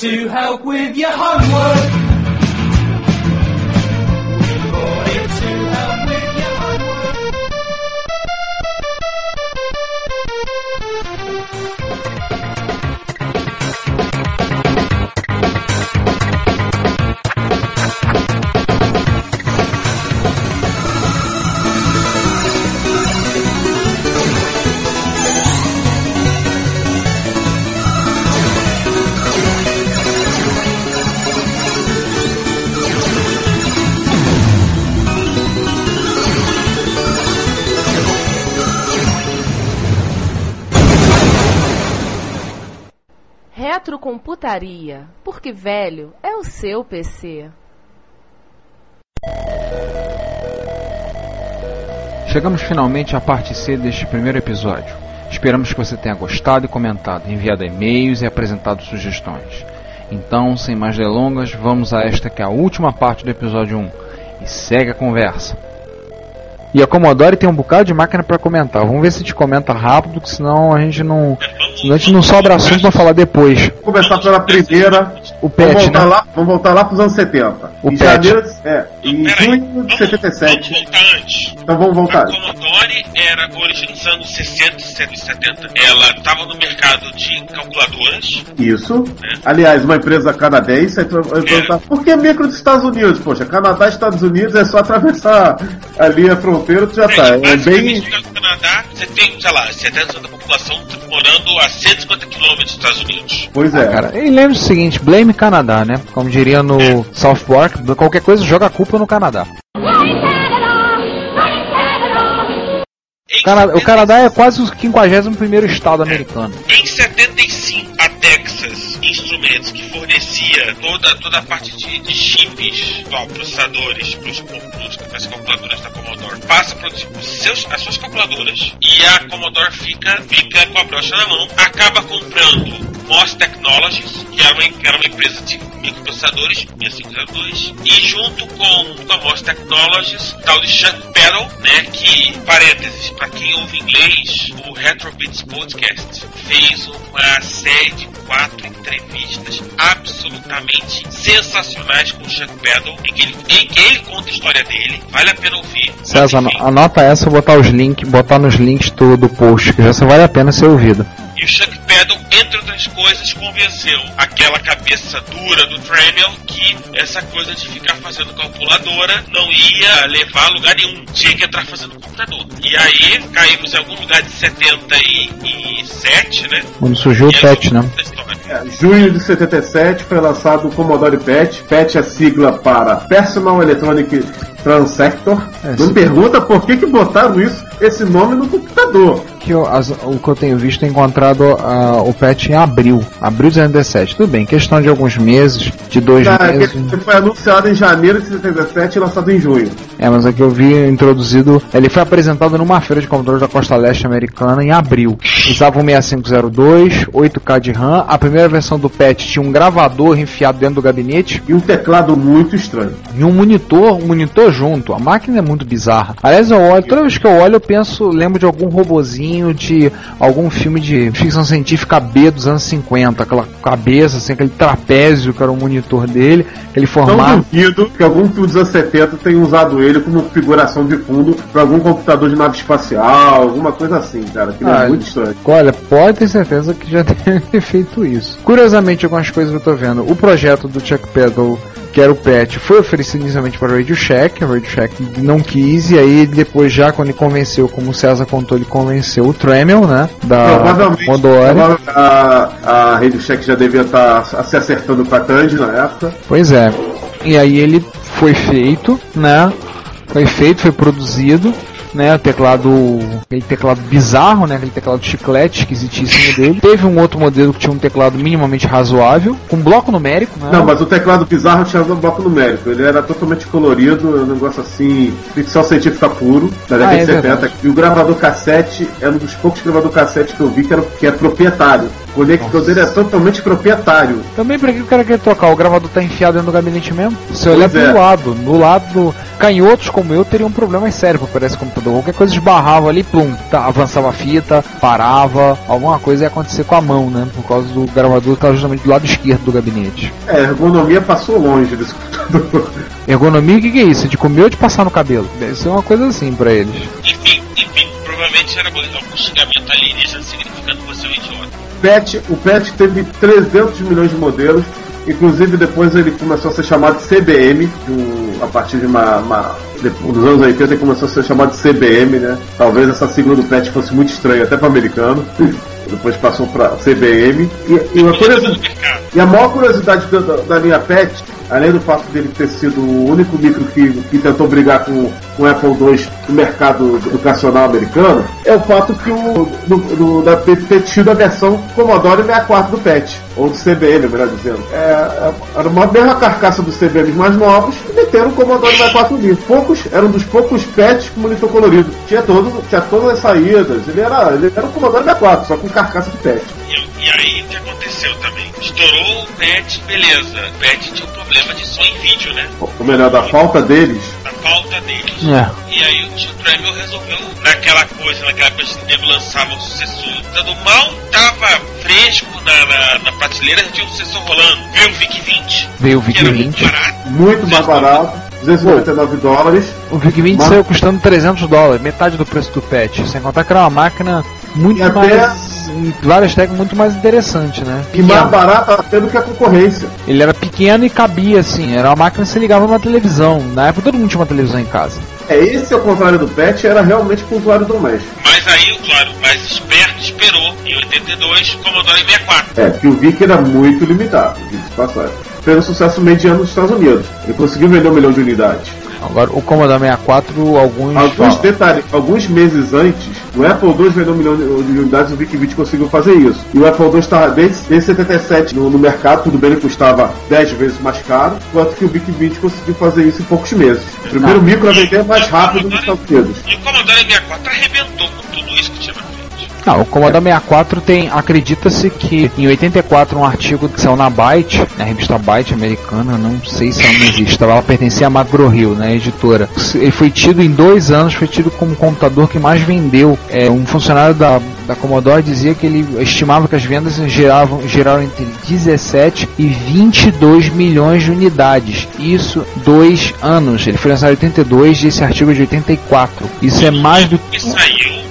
to help with your homework. Porque velho é o seu PC. Chegamos finalmente à parte C deste primeiro episódio. Esperamos que você tenha gostado e comentado, enviado e-mails e apresentado sugestões. Então, sem mais delongas, vamos a esta que é a última parte do episódio 1 e segue a conversa. E a Commodore tem um bocado de máquina para comentar. Vamos ver se gente comenta rápido, que senão a gente não, senão a gente não sobra assunto para falar depois. Vamos começar pela primeira. O Vamos PET, voltar, né? lá, vamos voltar lá pros anos 70. O em PET. janeiro, é, em junho de vamos- 77. Vamos voltar antes. Então vamos A voltar. Commodore era origem dos anos 60 e 70. Ela estava no mercado de calculadoras. Isso. Aliás, uma empresa canadense. aí tu vai perguntar, Por que micro dos Estados Unidos? Poxa, Canadá e Estados Unidos é só atravessar ali a fronteira, tu já tá. É bem. no Canadá, você tem, sei lá, 70% da população morando a 150 km dos Estados Unidos. Pois é. Cara, e lembre o seguinte, blame Canadá, né? Como diria no South Park, qualquer coisa joga a culpa no Canadá. O Cana- o 75, Canadá é quase o 51 estado americano. Em 75, a Texas Instrumentos, que fornecia toda, toda a parte de, de chips, ó, processadores para as calculadoras da Commodore, passa a produzir seus, as suas calculadoras e a Commodore fica, fica com a brocha na mão, acaba comprando Moss Technologies, que era uma, que era uma empresa de microprocessadores, 6502, e junto com, com a Moss Technologies, tal de Chuck Pedal, né, que, parênteses, para quem ouve inglês, o Retrobits Podcast fez uma série de quatro entrevistas absolutamente sensacionais com o Chuck Pedal, em que ele, em que ele conta a história dele, vale a pena ouvir. César, anota essa, vou botar os links, botar nos links do, do post, que já só vale a pena ser ouvido. O Chuck Pedal, entre outras coisas, convenceu aquela cabeça dura do Tramiel que essa coisa de ficar fazendo calculadora não ia levar a lugar nenhum. Tinha que entrar fazendo computador. E aí caímos em algum lugar de 77, né? Quando surgiu o E aí, PET, né? É, junho de 77 foi lançado o Commodore PET. PET é sigla para Personal Electronic Transactor. É, Não sim. pergunta por que, que botaram isso, esse nome no computador. Que eu- as- o que eu tenho visto é encontrado ah, o PET em abril, abril de 2017. Tudo bem, questão de alguns meses, de dois Ah, meses. ele foi anunciado em janeiro de 77 e lançado em junho. É, mas aqui eu vi introduzido. Ele foi apresentado numa feira de computadores da costa leste americana em abril. Usava um 6502, 8K de RAM. A primeira versão do PET tinha um gravador enfiado dentro do gabinete E um teclado muito estranho. e um monitor, um monitor junto. A máquina é muito bizarra. Aliás, eu olho, toda vez que eu olho, eu penso, lembro de algum robozinho de algum filme de ficção científica B dos anos 50, aquela cabeça, assim, aquele trapézio que era o monitor dele, aquele Não formato. duvido que algum filme dos anos 70 tenha usado ele como figuração de fundo para algum computador de nave espacial, alguma coisa assim, cara. Que Ah, é muito estranho. Olha, pode ter certeza que já deve ter feito isso. Curiosamente, algumas coisas que eu tô vendo. O projeto do Chuck Pedal, que era o PET, foi oferecido inicialmente para o Radio Shack. A Radio Shack não quis, e aí depois, já quando ele convenceu, como o César contou, ele convenceu o Tremel, né? Da prova- a, a Radio Shack já devia estar se acertando com a Tandy na época. Pois é. E aí ele foi feito, né? Foi feito, foi produzido, né? O teclado, aquele teclado bizarro, né? Aquele teclado chiclete esquisitíssimo dele. Teve um outro modelo que tinha um teclado minimamente razoável, com bloco numérico, né? Não, mas o teclado bizarro tinha no bloco numérico. Ele era totalmente colorido, um negócio assim, ficção científica puro, da década Ah, é de 70. verdade. E o gravador cassete é um dos poucos gravador cassete que eu vi que, era, que é proprietário. O conector dele é totalmente proprietário. Também pra que o cara quer trocar? O gravador tá enfiado dentro do gabinete mesmo? Se olhar Pois é. pro lado, no lado canhotos como eu teriam problemas sérios pra pegar esse computador. Qualquer coisa esbarrava ali, plum, tá, avançava a fita, parava, alguma coisa ia acontecer com a mão, né? Por causa do gravador que estava justamente do lado esquerdo do gabinete. É, a ergonomia passou longe desse computador. Ergonomia, o que, que é isso? De comer ou de passar no cabelo? Deve ser uma coisa assim pra eles. Enfim, enfim, provavelmente era algum xingamento alienígena significando que você é um idiota. PET, o PET teve 300 milhões de modelos, inclusive depois ele começou a ser chamado de CBM, a partir de uma, uma- nos anos 80 ele começou a ser chamado de CBM, né? Talvez essa sigla do PET fosse muito estranha até para americano. Depois passou para CBM. E, e uma e a maior curiosidade da, da- da linha PET, além do fato dele ter sido o único micro que, que tentou brigar com, com Apple II no mercado educacional americano, é o fato que o do, do- da, ter tido a versão Commodore 64 do PET, ou do CBM, melhor dizendo. É, é- era uma mesma carcaça dos CBMs mais novos e meteram o Commodore 64 ali. Poucos, eram dos poucos PETs com monitor colorido. Tinha, todo, tinha todas as saídas, ele era, ele era o Commodore 64, só com carcaça de PET. E, e aí o que aconteceu também? Estourou o PET, beleza. O PET tinha um problema de som em vídeo, né? Ou melhor, da falta deles, A falta deles. É. E aí o tio Tremel resolveu, naquela coisa, naquela coisa que o nego lançava um sucessor, dando mal tava fresco na, na, na prateleira, já tinha um sucessor rolando. Veio o VIC 20, Veio o VIC era muito 20. barato. muito mais barato, 299 dólares. O VIC 20 Mas- saiu custando 300 dólares, metade do preço do PET. Sem contar que era uma máquina muito E até- mais. em várias técnicas muito mais interessante, né? E mais Pequeno. barato até do que a concorrência. Ele era pequeno e cabia assim. Era uma máquina que você ligava numa televisão. Na época todo mundo tinha uma televisão em casa. É, esse ao contrário do PET, era realmente para o usuário doméstico. Mas aí, claro, o mais esperto esperou, em 82, o Commodore 64. É, que o VIC era muito limitado, de passagem. Um sucesso mediano nos Estados Unidos. Ele conseguiu vender um milhão de unidades. Agora o Commodore 64, alguns. Alguns falam- detalhes, alguns meses antes, o Apple II vendeu um milhão de de unidades, o VIC 20 conseguiu fazer isso. E o Apple II estava desde, desde 77 no, no mercado, tudo bem, ele custava 10 vezes mais caro, enquanto que o VIC 20 conseguiu fazer isso em poucos meses. O primeiro micro a vender mais rápido nos Estados Unidos. E o Commodore 64 arrebentou com tudo isso que tinha. Não, o Commodore 64 tem, acredita-se que em 84 um artigo que saiu na Byte, na revista Byte americana, não sei se ela não existe, ela pertencia à Macro Hill, né, editora. Ele foi tido em dois anos, foi tido como o computador que mais vendeu. É, um funcionário da, da Commodore dizia que ele estimava que as vendas geravam, geraram entre 17 e 22 milhões de unidades. Isso dois anos. Ele foi lançado em 82 e esse artigo é de 84. Isso é mais do E saiu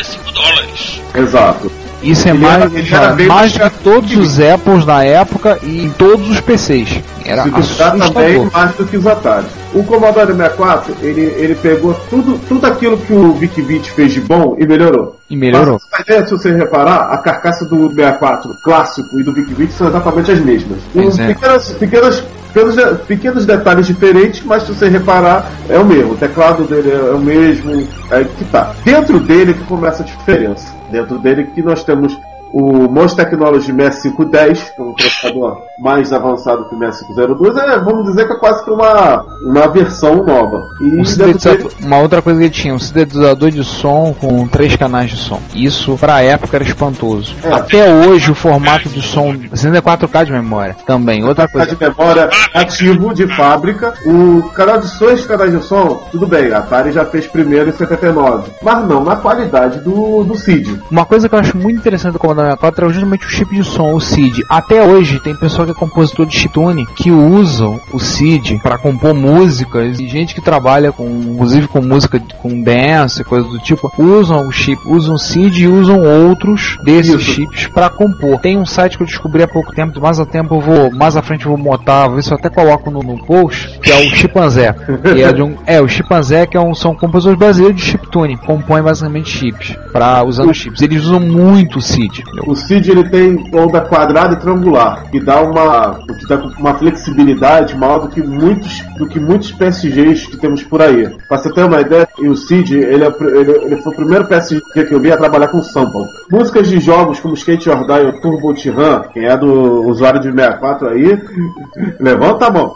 a 595 dólares. Exato. Isso é mais, era- ele era bem mais que todos os Apples na época e em todos os PCs. Era Se também mais do que os Atari. O Commodore 64, ele, ele pegou tudo, tudo aquilo que o VIC 20 fez de bom e melhorou. E melhorou. Mas, se você reparar, a carcaça do 64 clássico e do VIC 20 são exatamente as mesmas. Pois é. pequenas, pequenas, pequenos, de- pequenos detalhes diferentes, mas se você reparar, é o mesmo. O teclado dele é o mesmo. É que tá. Dentro dele que começa a diferença. Dentro dele que nós temos o Most Technology 6510, que é um processador mais avançado que o 6502, é, vamos dizer que é quase que uma, uma versão nova. E Um dele, uma outra coisa que ele tinha, um sintetizador de som com três canais de som. Isso pra época era espantoso. É. Até hoje o formato de som 64K de memória também. Outra coisa. de memória ativo de fábrica. O canal de som e canais de som, tudo bem, a Atari já fez primeiro em 79. Mas não na qualidade do, do CID. Uma coisa que eu acho muito interessante do Commodore 64 é justamente o chip de som, o SID. Até hoje tem pessoal que é compositor de chiptune que usam o SID para compor músicas e gente que trabalha com, inclusive com música com dance, coisas do tipo, usam o chip, usam o SID e usam outros desses Isso. chips para compor. Tem um site que eu descobri há pouco tempo, mais a tempo eu vou, mais à frente eu vou montar, vou ver se eu até coloco no, no post, que é o Chimpanzé. que é, de um, é, o Chimpanzé que é um, são compositores brasileiros de chiptune, compõem basicamente chips para usando chips. Eles usam muito o SID. O CID ele tem onda quadrada e triangular, que dá uma, que dá uma flexibilidade maior do que muitos, do que muitos PSGs que temos por aí. Pra você ter uma ideia, o CID ele, é ele, ele foi o primeiro PSG que eu vi a trabalhar com sample. Músicas de jogos como Skate or Die ou Turbo Tiran, quem é do usuário de 64 aí, levanta a mão.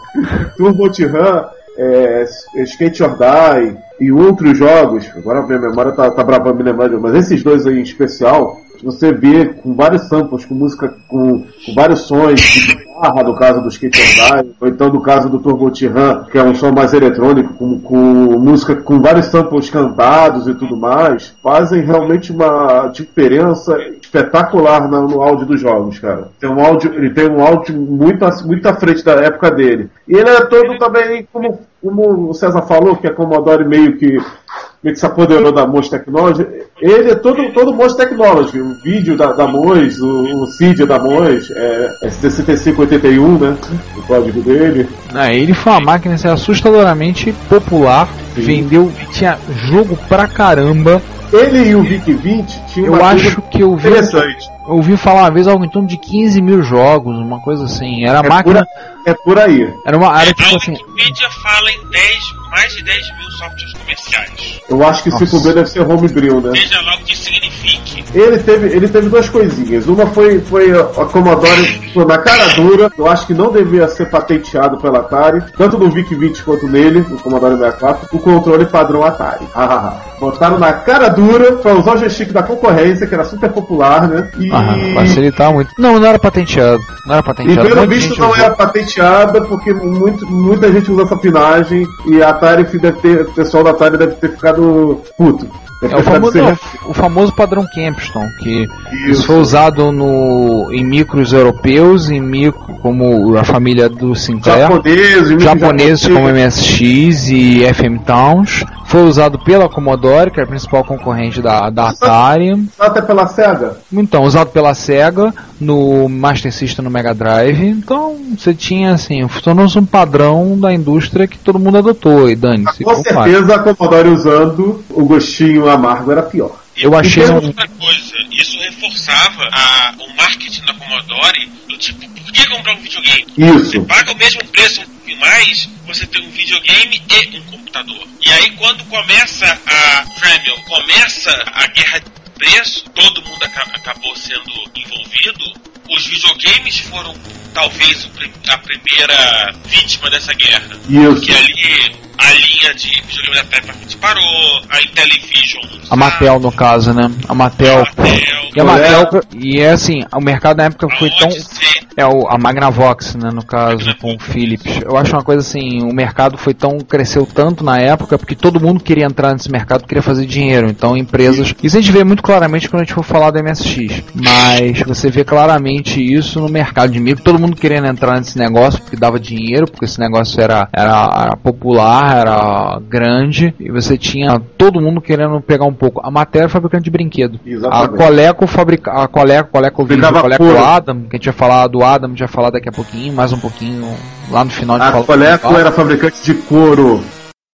Turbo Tiran, é, Skate or Die e outros jogos, agora minha memória tá, tá bravando me lembrando, mas esses dois aí em especial, você vê com vários samples, com música, com, com vários sons de guitarra, no caso do Skate Die, ou então no caso do Turbo Tiran, que é um som mais eletrônico, com, com música com vários samples cantados e tudo mais, fazem realmente uma diferença espetacular no, no áudio dos jogos, cara. Tem um áudio, ele tem um áudio muito, muito à frente da época dele. E ele é todo também, como, como o César falou, que a Commodore meio que meio que se apoderou da Moz Technology. Ele é todo, todo Moz Technology. O vídeo da, da Moz, o, o CID da Moz, é, é 6581, né? O código dele. Ah, ele foi uma máquina assim, assustadoramente popular, Sim. vendeu, tinha jogo pra caramba. Ele e o Vic 20 tinham Eu uma acho que eu vi, interessante. eu ouvi falar uma vez algo em torno de 15 mil jogos, uma coisa assim. Era É por, máquina, é por aí. era uma área tipo a assim. Wikipedia fala em 10, mais de 10 mil softwares comerciais. Eu acho que Nossa. 5B deve ser homebrew, né? Seja lá o que signifique. Ele teve, ele teve duas coisinhas. Uma foi, foi a a Commodore na cara dura. Eu acho que não devia ser patenteado pela Atari, tanto no VIC 20 quanto nele, no Commodore 64, o controle padrão Atari. Hahaha. Botaram na cara dura pra usar o joystick da concorrência, que era super popular, né? E, Ah, facilitar muito. Não, não era patenteado. Não era e patenteado. pelo Muita visto não usou. era patenteada, porque muito, muita gente usa essa pinagem e a Atari deve ter, o pessoal da Atari deve ter ficado puto. Deve É o famoso, não, o famoso padrão Kempston, que isso, Isso. foi usado no, em micros europeus, em micro como a família do Sinclair, japoneses, japoneses como. MSX e FM Towns, foi usado pela Commodore, que é a principal concorrente da, da Atari, até pela SEGA. então usado pela Sega no Master System no Mega Drive, então você tinha assim, tornou-se um padrão da indústria que todo mundo adotou e dane-se. Com certeza a Commodore usando o gostinho amargo era pior. Eu achei Então, um, Outra coisa, isso reforçava a- o marketing da Commodore do tipo, por que comprar um videogame? Você Isso. paga o mesmo preço, um pouquinho mais, você tem um videogame e um computador. E aí quando começa a Dremel, começa a guerra de preço, todo mundo aca- acabou sendo envolvido, os videogames foram talvez a primeira vítima dessa guerra. Isso. Porque ali a linha de videogame da Peppermint parou, a Intellivision... a Mattel no caso, né? A Mattel. Mattel, E a Mattel, e é assim, o mercado na época foi tão. É o, a Magnavox, né, no caso, com o Philips. Eu acho uma coisa assim, o mercado foi tão. cresceu tanto na época, porque todo mundo queria entrar nesse mercado, queria fazer dinheiro. Então empresas. Isso a gente vê muito claramente quando a gente for falar do MSX. Mas você vê claramente isso no mercado de micro, todo mundo querendo entrar nesse negócio porque dava dinheiro, porque esse negócio era, era, era popular, era grande, e você tinha todo mundo querendo pegar um pouco. A Mattel era fabricante de brinquedo. A Exatamente. Coleco fabrica, a Coleco, Coleco Vídeo, Coleco. Adam, que a gente vai falar do Adam, a gente vai falar daqui a pouquinho, mais um pouquinho, lá no final a gente A Coleco era fabricante de couro.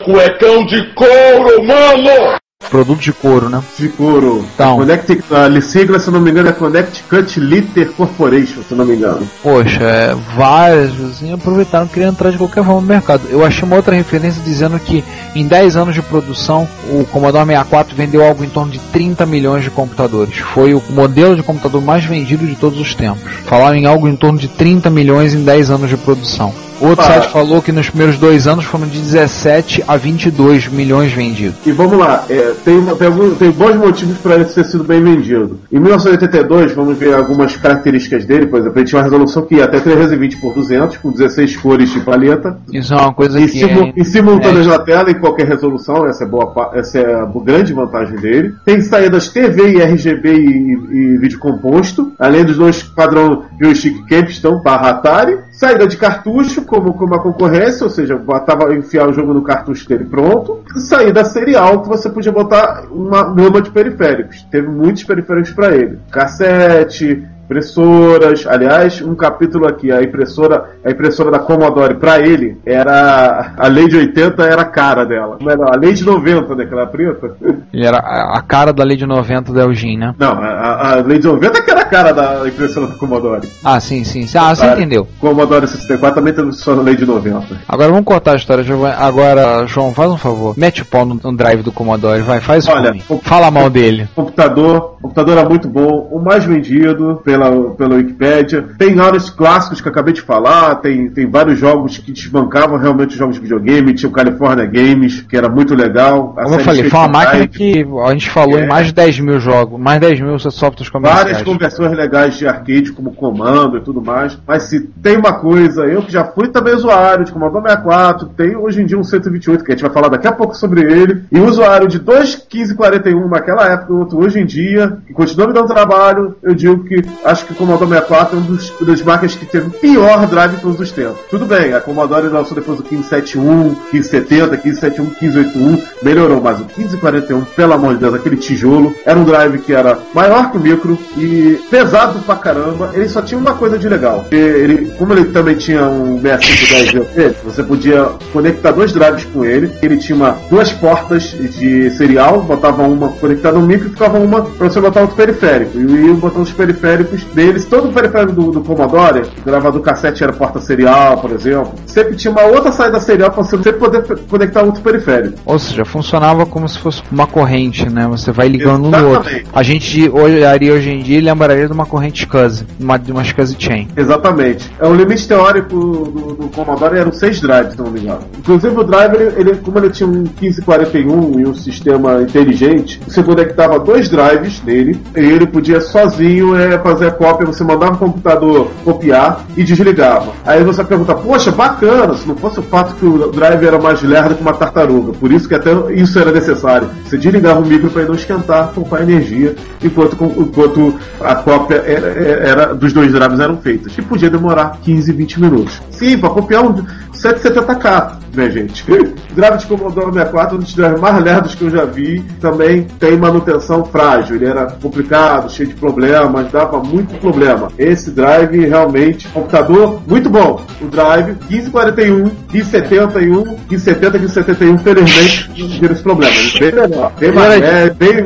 Cuecão de couro, mano! Produto de couro, né? De couro. Então. Connect, a sigla, se não me engano, é Connecticut Litter Corporation, se não me engano. Poxa, é, várias assim, aproveitaram queriam entrar de qualquer forma no mercado. Eu achei uma outra referência dizendo que em 10 anos de produção, o Commodore 64 vendeu algo em torno de 30 milhões de computadores. Foi o modelo de computador mais vendido de todos os tempos. Falaram em algo em torno de 30 milhões em 10 anos de produção. Outro site falou que nos primeiros dois anos foram de 17 a 22 milhões vendidos. E vamos lá, é, tem, tem, algum- tem bons motivos para ele ter sido bem vendido. Em 1982, vamos ver algumas características dele, por exemplo, ele tinha uma resolução que ia até 320 por 200, com 16 cores de paleta. Isso é uma coisa Em, que simu, é, em simultâneas na tela, em qualquer resolução, essa é, boa, essa é a grande vantagem dele. Tem saídas TV e RGB e, e vídeo composto, além dos dois padrão joystick Capstone barra Atari. Saída de cartucho, como, como a concorrência, ou seja, botava enfiar o jogo no cartucho dele pronto. Saída serial, que você podia botar uma gama de periféricos. Teve muitos periféricos para ele. Cassete, impressoras. Aliás, um capítulo aqui, a impressora, a impressora da Commodore para ele era a lei de 80 era a cara dela. Melhor, a lei de 90, né, aquela preta. ele era a cara da lei de 90 da Elgin, né? Não, a, a lei de 90 que era a cara da impressora da Commodore. Ah, sim, sim. Ah, você entendeu. Commodore 64 também teve só a lei de 90. Agora vamos cortar a história, Giovanni. Agora, João, faz um favor. Mete o pau no, no drive do Commodore, vai, faz Olha, o- Fala mal dele. Computador, computador era muito bom, o mais vendido, pela, pela Wikipédia. Tem áreas clássicos que acabei de falar, tem, tem vários jogos que desbancavam realmente os jogos de videogame. Tinha o California Games, que era muito legal. Como eu falei, foi uma máquina que a gente falou É. em mais de 10 mil jogos, mais de 10 mil softwares comerciais. Várias conversões legais de arcade, como comando e tudo mais. Mas se tem uma coisa, eu que já fui também usuário de Commodore 64, tem hoje em dia um 128, que a gente vai falar daqui a pouco sobre ele, e usuário de 2.1541 naquela época, outro hoje em dia, que continua me dando trabalho, eu digo que acho que o Commodore 64 é um dos, das máquinas que teve o pior drive de todos os tempos. Tudo bem, a Commodore lançou depois o 1571, 1570, 1571, 1581, melhorou, mas o 1541, pelo amor de Deus, aquele tijolo, era um drive que era maior que o micro e pesado pra caramba. Ele só tinha uma coisa de legal. Ele, como ele também tinha um 6510 VLC, você podia conectar dois drives com ele. Ele tinha duas portas de serial, botava uma conectada no micro e ficava uma pra você botar outro periférico. E ia botando os periféricos deles. Todo o periférico do, do Commodore, gravador cassete era porta serial, por exemplo. Sempre tinha uma outra saída serial pra você sempre poder conectar outro periférico. Ou seja, funcionava como se fosse uma corrente, né? Você vai ligando um no outro. Exatamente. A gente olharia hoje em dia e lembraria de uma corrente SCSI, uma, de uma SCSI chain. Exatamente. É, o limite teórico do, do Commodore eram seis drives, se não me engano. Inclusive o drive, ele, ele- como ele tinha um 1541 e um sistema inteligente, você conectava dois drives nele e ele podia sozinho é, fazer a cópia. Você mandava o computador copiar e desligava. Aí você pergunta, poxa, bacana, se não fosse o fato que o drive era mais lerdo que uma tartaruga. Por isso que até isso era necessário. Você desligava o micro para não esquentar, poupar energia, enquanto, enquanto a cópia era, era- dos dois drives eram feitas. E podia demorar 15, 20 minutos. Sim, para copiar um 770K, né, gente? Drive de Commodore 64 é um dos drives mais lerdos que eu já vi. Também tem manutenção frágil. Ele era complicado, cheio de problemas, dava muito problema. Esse drive realmente, computador muito bom. O drive 1541, 1571, 1570, 1571, felizmente, não tiveram esse problema. Bem melhor. Bem mais, é, bem,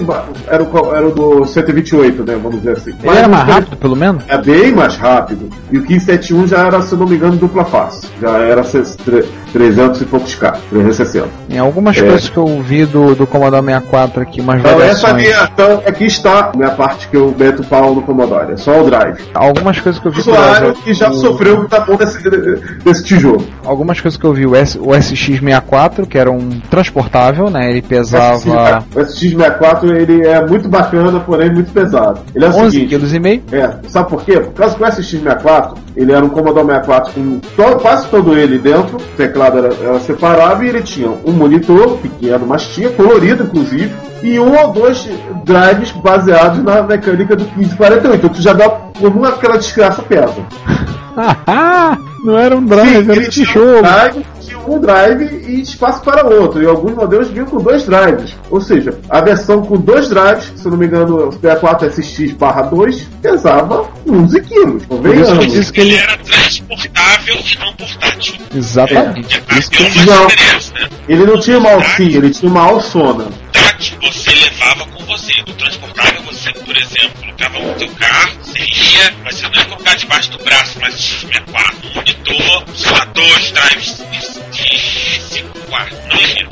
era, o, era o do 128, né? Vamos dizer assim. Ele era Mas mais rápido, pelo menos? é bem mais rápido. E o 1571 já era, se não me engano, dupla face. Já era se- tre- 300 e poucos K, 360. Em algumas É. coisas que eu vi do, do Commodore 64 aqui, umas Então, essa variações. minha, então, aqui está a minha parte que eu meto o pau no Commodore. É só o drive. Algumas coisas que eu vi por Usuário que já o- sofreu o tapão desse, desse tijolo. Algumas coisas que eu vi, o, S, o SX64, que era um transportável, né? Ele pesava O SX64 ele é muito bacana, porém muito pesado. Ele é o 11 seguinte, kg e meio. É, sabe por quê? Por causa que o SX64, ele era um Commodore 64 com to- quase todo ele dentro, o teclado era, era separável e ele tinha um monitor pequeno, mas tinha colorido inclusive, e um ou dois drives baseados na mecânica do 1548. Então tu já dá como aquela desgraça pesa. não era um drive, Sim, era um tinha um tijolo. drive, tinha um drive e espaço para outro. E alguns modelos vinham com dois drives. Ou seja, a versão com dois drives, se não me engano, o 64 SX barra 2, pesava 11 quilos. Por isso que Convenhamos. disse que Ele ele. era transportável e não portátil. Exatamente. Por isso que Tem eu- uma Não. diferença, né? Ele não tinha uma alcinha, ele tinha uma alçona. Tátil você levava com você. O transportável você, por exemplo, colocava no teu carro, você ia, mas você não ia colocar debaixo do braço, mas tinha quatro. Um monitor, sei lá, dois drives de 5 quartos. Não ia.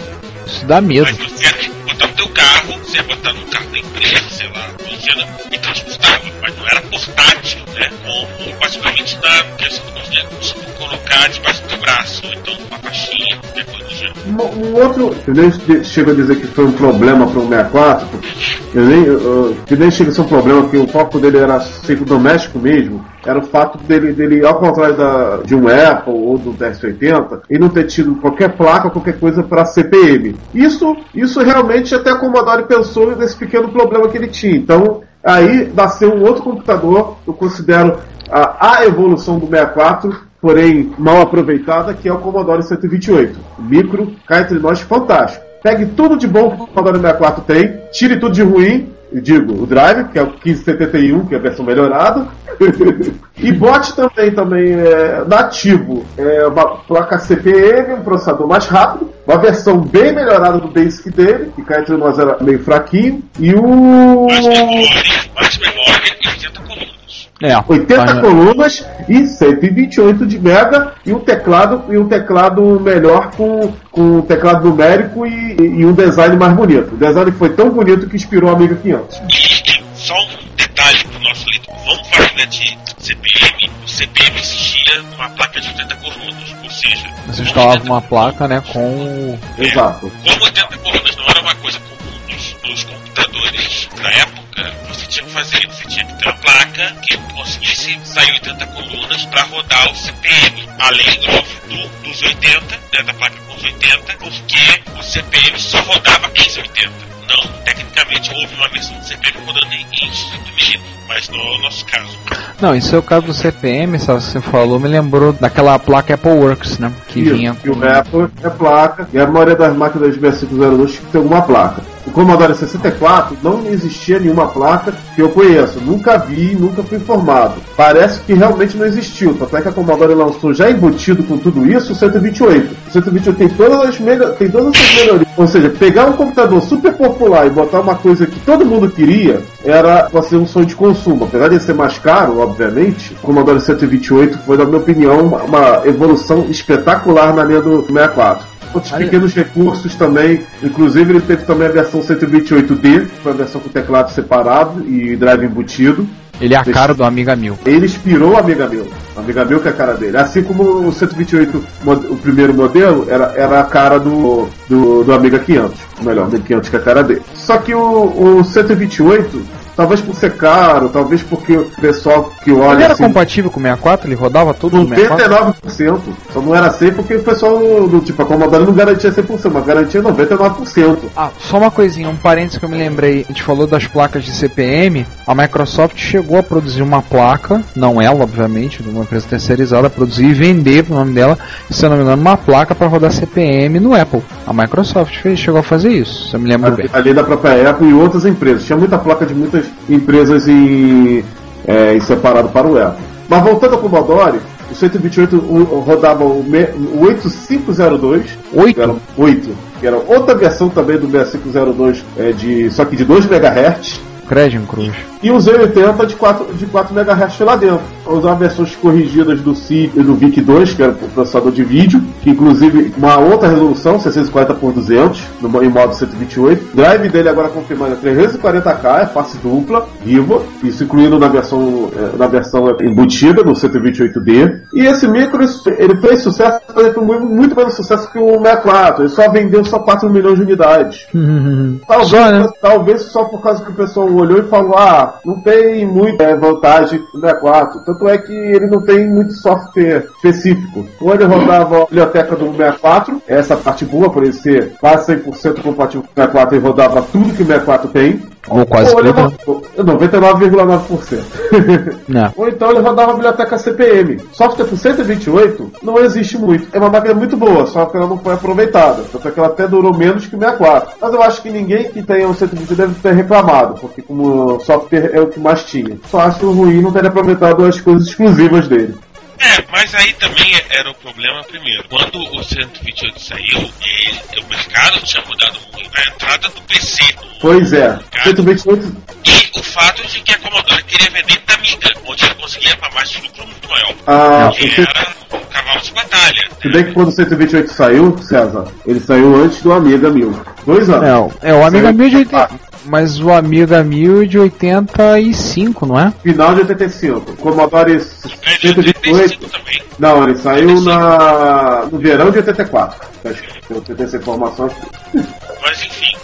Isso dá medo. Mas você botar no teu carro, você ia botar no carro da empresa, sei lá, funciona e transportável, mas não era portátil, né? Como basicamente na que você não conseguia colocar debaixo do teu braço, ou então uma caixinha, qualquer coisa do gênero. Um, outro, eu nem chego a dizer que foi um problema para o 64, eu nem, eu, que nem chega a ser um problema, porque o foco dele era ser doméstico mesmo, era o fato dele, dele ao contrário da, de um Apple ou do TS-80, ele não ter tido qualquer placa, qualquer coisa para CPM. Isso, isso realmente até a Commodore pensou nesse pequeno problema que ele tinha. Então, aí nasceu um outro computador, eu considero a, a evolução do 64, porém mal aproveitada, que é o Commodore 128. O micro, cá entre nós, fantástico. Pegue tudo de bom que o Commodore 64 tem, tire tudo de ruim, eu digo, o drive, que é o 1571, que é a versão melhorada, e bote também, também é, nativo, é, uma placa CPM, um processador mais rápido, uma versão bem melhorada do Basic dele, que cá entre nós era meio fraquinho, e o... Mais memória, mais memória e 80 colunas. É, 80 mas- colunas e 128 de mega e um teclado e um teclado melhor com, com teclado numérico e, e um design mais bonito. O design foi tão bonito que inspirou a Amiga 500. E só um detalhe pro nosso leitor vamos falar né, de CPM, o CPM exigia uma placa de 80 colunas, ou seja, Você instalava 80 uma placa, né, com o- Exato. como 80 colunas não era uma coisa comum dos, dos computadores da época, você tinha que fazer, você tinha que ter uma placa que conseguisse sair 80 colunas para rodar o CPM, além óbvio, do, dos 80, né, da placa com os 80, porque o CPM só rodava em 80. Não, tecnicamente houve uma versão do CPM rodando em, em 100 milímetros, mas não é o nosso caso. Não, esse é o caso do CPM, sabe, você falou, me lembrou daquela placa Apple Works, né? Que Isso, vinha E o com. Apple é placa, e a maioria das máquinas 6502 tem alguma placa. O Commodore 64 não existia nenhuma placa que eu conheço, nunca vi, nunca fui informado. Parece que realmente não existiu, tanto é que a Commodore lançou já embutido com tudo isso o 128. O 128 tem todas as tem todas essas melhorias. Ou seja, pegar um computador super popular e botar uma coisa que todo mundo queria era pra ser um sonho de consumo. Apesar de ser mais caro, obviamente, o Commodore 128 foi, na minha opinião, uma evolução espetacular na linha do 64 outros Aí- pequenos recursos também. Inclusive ele teve também a versão 128D, que foi a versão com teclado separado e drive embutido. Ele é a cara do Amiga 1000. Ele inspirou o Amiga 1000. O Amiga 1000 que é a cara dele. Assim como o 128, mod- o primeiro modelo, era, era a cara do, do, do Amiga 500. Ou melhor, do 500 que é a cara dele. Só que o, o 128, talvez por ser caro, talvez porque o pessoal que Ele olha era assim... compatível com o 64? Ele rodava tudo no 64? 99%. Só não era 100% porque o pessoal do tipo, a Commodore não garantia 100%, mas garantia 99%. Ah, só uma coisinha, um parênteses que eu me lembrei. A gente falou das placas de CPM. A Microsoft chegou a produzir uma placa, não ela, obviamente, de uma empresa terceirizada, produzir e vender o nome dela, se eu não me engano, uma placa para rodar CPM no Apple. A Microsoft fez, chegou a fazer isso, se eu me lembro bem. Ali da própria Apple e outras empresas. Tinha muita placa de muitas empresas em, é, em separado para o Apple. Mas voltando ao Commodore, o 128 o- rodava o, me- o 8502. Oito? que Era 8. Que era outra versão também do 6502, é, de, só que de 2 MHz. Crédito Cruz. E o Z80 de 4, de 4 MHz lá dentro. Usar versões corrigidas do CID e do VIC-2, que era o processador de vídeo, que inclusive uma outra resolução, 640 por 200, no, em modo 128. Drive dele agora confirmado é 340K, é face dupla, viva, isso incluindo na versão, eh, na versão embutida, no 128D. E esse micro, ele fez sucesso, mas ele foi muito, muito menos sucesso que o 64. Ele só vendeu só 4 milhões de unidades. Talvez Só, né? Talvez só por causa que o pessoal olhou e falou: ah, não tem muita é, vantagem no 64. Tanto é que ele não tem muito software específico. Ou ele rodava a biblioteca do 64, essa parte boa, por ele ser quase 100% compatível com o 64, ele rodava tudo que o 64 tem. Ou quase tudo. ro- 99,9%. Não. Ou então ele rodava a biblioteca CPM. Software por 128 não existe muito. É uma máquina muito boa, só que ela não foi aproveitada. Tanto é que ela até durou menos que o 64. Mas eu acho que ninguém que tenha um 128 deve ter reclamado, porque como software é o que mais tinha. Só acho ruim não ter aproveitado as coisas exclusivas dele. É, mas aí também era o problema primeiro. Quando o 128 saiu, ele, o mercado tinha mudado muito. A entrada do PC. Pois é, 128 E o fato de que a Commodore queria vender da Amiga, onde ela conseguia uma margem de lucro muito maior. Ah, que você- era um cavalo de batalha. Se bem que quando o 128 saiu, César, ele saiu antes do Amiga 1000. Dois anos. É, o- é o Amiga Saiu- 1000 de 80. Mas o Amiga 1000 é de 85, não é? Final de 85. Commodore É de 128. 85 também. Não, ele saiu na, no verão de 84. Acho que eu tenho essa informação aqui. Mas enfim,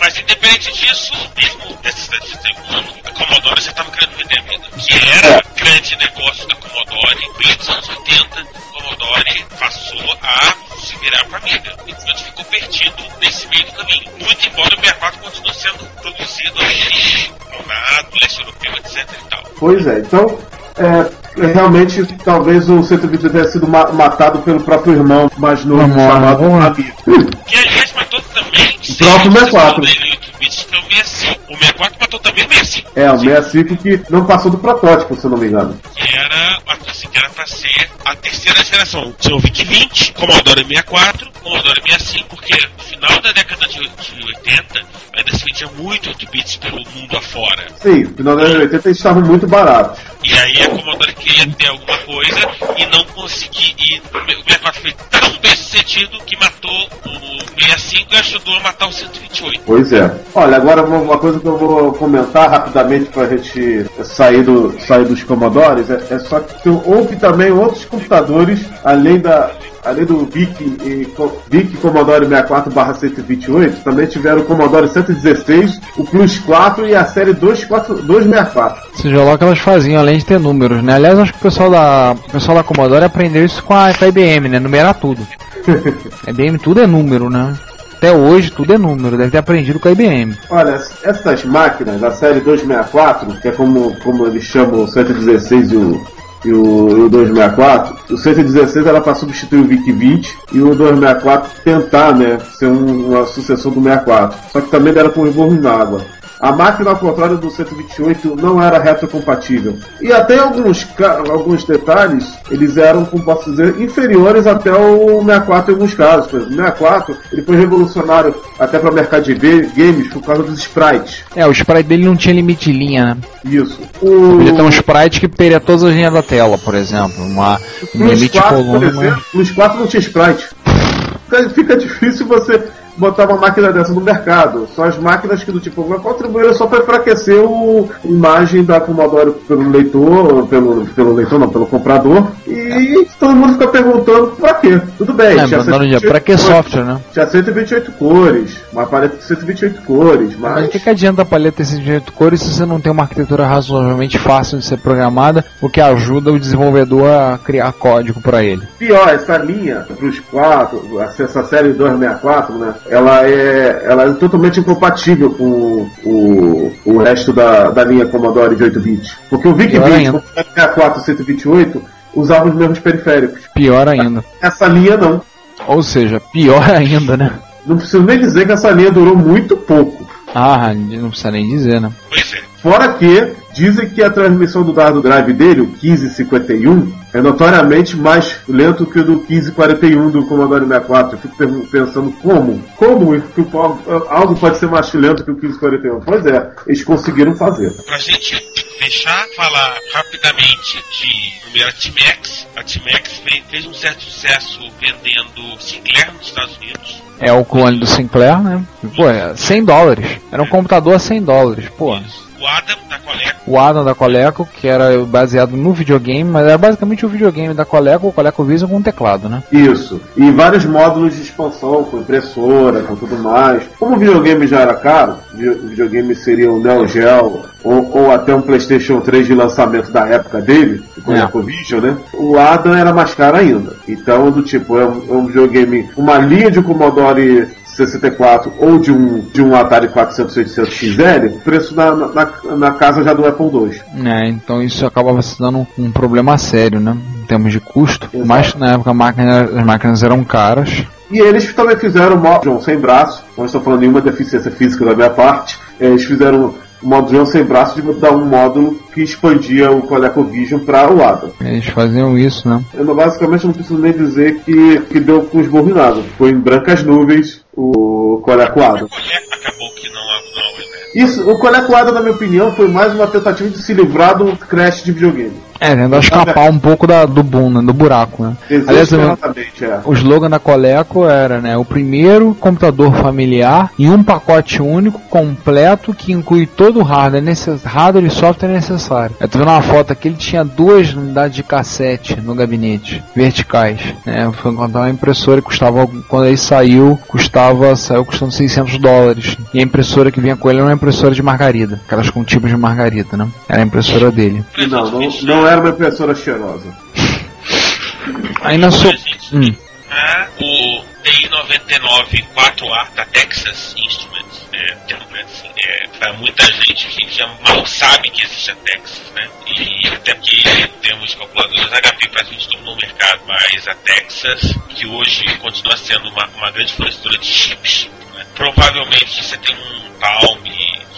mas independente disso, mesmo dessa distribuição, a Commodore já estava querendo vender a Amiga. Que era o grande negócio da Commodore, bem dos anos 80, a Commodore passou a se virar para Amiga. Enquanto ficou perdido nesse meio do caminho. Muito embora o 64 continue sendo produzido aí no NATO, leste europeu, etc e tal. Pois é, então, é, realmente, talvez o 128 tenha sido ma- matado pelo próprio irmão mais novo Vamos lá, chamado vamos lá. Amigo. Que aliás matou também. O próprio 64. Dele, 8 bits, que é o 65. O 64 matou também o 65. É, o 65 que não passou do protótipo, se eu não me engano. que era coisa que era pra ser a terceira geração. Tinha o VIC-20, Commodore 64, Commodore 65, porque no final da década de, de 80 ainda se vendia muito 8 bits pelo mundo afora. Sim, no final dos anos 80 eles estavam muito baratos. E aí a Commodore queria ter alguma coisa e não conseguia. E o 64 foi tão bem sucedido que matou o 65 e ajudou a matar o 128. Pois é. Olha, agora uma uma coisa que eu vou comentar rapidamente pra gente sair, do, sair dos Commodores é, é só que houve também outros computadores, além da. Além do VIC, e, VIC Commodore 64 128, também tiveram o Commodore 116, o Plus 4 e a série 24 264. Seja lá o que elas faziam, além de ter números, né? Aliás, acho que o pessoal da, o pessoal da Commodore aprendeu isso com a, a IBM, né? Numerar tudo. A IBM tudo é número, né? Até hoje tudo é número, deve ter aprendido com a IBM. Olha, essas máquinas da série 264, que é como, como eles chamam o 116 e o, e o, o 264, o 116 era para substituir o VIC-20 e o 264 tentar né, ser um- uma sucessão do 64. Só que também era com rebordo na água. A máquina, ao contrário do 128, não era retrocompatível. E até alguns, alguns detalhes, eles eram, como posso dizer, inferiores até o 64 em alguns casos. Por exemplo, o 64 ele foi revolucionário até para o mercado de ga- games por causa dos sprites. É, o sprite dele não tinha limite de linha, né? Isso. O Podia ter um sprite que teria todas as linhas da tela, por exemplo. Uma, um limite de 4, por coluna. mas- exemplo, Plus 4 não tinha sprite. Fica difícil você botar uma máquina dessa no mercado. São as máquinas que do tipo vai contribuir só para enfraquecer o- a imagem da Commodore pelo leitor, pelo, pelo leitor não, pelo comprador. E todo mundo fica perguntando pra quê? Tudo bem, É, tinha mandando dia. 128 Pra que software, né? Tinha 128 cores, uma paleta de 128 cores, Mas mas o que, que adianta a paleta ter 128 cores se você não tem uma arquitetura razoavelmente fácil de ser programada, o que ajuda o desenvolvedor a criar código para ele? Pior, essa linha Plus 4, essa série 264, né? Ela é, ela é totalmente incompatível com o, o resto da, da linha Commodore de 8 bits. Porque o Pior VIC-20 ainda. com o 64 128 usavam os mesmos periféricos. Pior ainda. Essa linha não. Ou seja, pior ainda, né? Não preciso nem dizer que essa linha durou muito pouco. Ah, não precisa nem dizer, né? Pois é. Fora que dizem que a transmissão do dado drive dele, o 1551, é notoriamente mais lento que o do 1541 do Commodore 64. Eu fico pensando como? Como que o- algo pode ser mais lento que o 1541? Pois é, eles conseguiram fazer. Pra gente fechar, falar rapidamente de primeiro a Timex. A Timex fez, um certo sucesso vendendo Sinclair nos Estados Unidos. É o clone do Sinclair, né? Pô, é 100 dólares. Era um computador a 100 dólares, pô. O Adam da Coleco O Adam da Coleco, que era baseado no videogame, mas era basicamente o videogame da Coleco, o Coleco Vision com um teclado, né? Isso. E vários módulos de expansão, com impressora, com tudo mais. Como o videogame já era caro, o videogame seria o Neo Geo ou, ou até um PlayStation 3 de lançamento da época dele, com É. o ColecoVision, né? O Adam era mais caro ainda. Então, do tipo, é um, é um videogame, uma linha de Commodore 64 ou de um, de um Atari 400 800 XL, preço na, na, na casa já do Apple II. É, então isso acabava se dando um, um problema sério, né? Em termos de custo. Exato. Mas na época máquina- as máquinas eram caras. E eles também fizeram o modo John sem braço, não estou falando nenhuma deficiência física da minha parte, eles fizeram o modo sem braço de dar um módulo que expandia o ColecoVision para o Adam. Eles faziam isso, né? Eu não- basicamente não preciso nem dizer que, que deu com nada. Foi em brancas nuvens o Coleco Adam. Coleco acabou que não, não né? Isso, o Coleco Adam, na minha opinião, foi mais uma tentativa de se livrar do crash de videogame. É, tentar escapar um pouco da, do boom, né? Do buraco, né? Aliás, é. o slogan da Coleco era, né? O primeiro computador familiar em um pacote único, completo, que inclui todo o hardware, necess... hardware e software necessário. Eu tô vendo uma foto aqui, ele tinha duas unidades de cassete no gabinete, verticais. Né? Foi encontrar uma impressora que custava, quando ele saiu, custava, saiu custando 600 dólares. E a impressora que vinha com ele era uma impressora de margarida, aquelas com tipos de margarida, né? Era a impressora dele. Não, não, não era uma impressora cheirosa. Aí na sua... Hum. Ah, o TI-99 4A da Texas Instruments, é, tem um, assim, é, pra muita gente que já mal sabe que existe a Texas, né? E até porque temos calculadoras HP para estão no mercado, mas a Texas, que hoje continua sendo uma, uma grande fornecedora de chips, né? provavelmente você tem um Palm,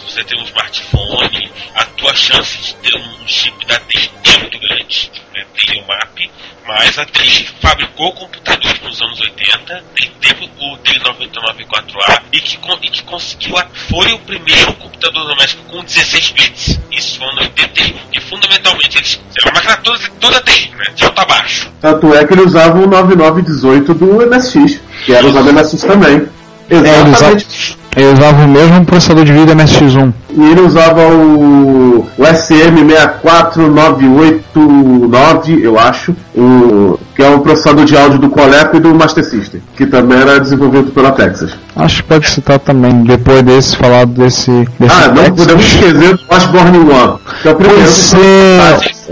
você tem um smartphone, a tua chance de ter um chip da TI é muito grande, né? Tem o MAP, mas a TI fabricou computadores nos anos 80, tem- teve o TI-99 4A e que, e que conseguiu, foi o primeiro computador doméstico com 16 bits. Isso foi no 81. E fundamentalmente eles. É uma máquina toda, toda TI, né? De alto a baixo. Tanto é que ele usava o 9918 do MSX, que era usado MSX também. É, ele usava, Exatamente. ele usava o mesmo processador de vídeo MSX1. E ele usava o, o SM64989, eu acho, o, que é um processador de áudio do Coleco e do Master System, que também era desenvolvido pela Texas. Acho que pode citar também, depois desse, falado desse. desse Ah, não Texas. podemos esquecer do Washborn One, que é o primeiro. Você.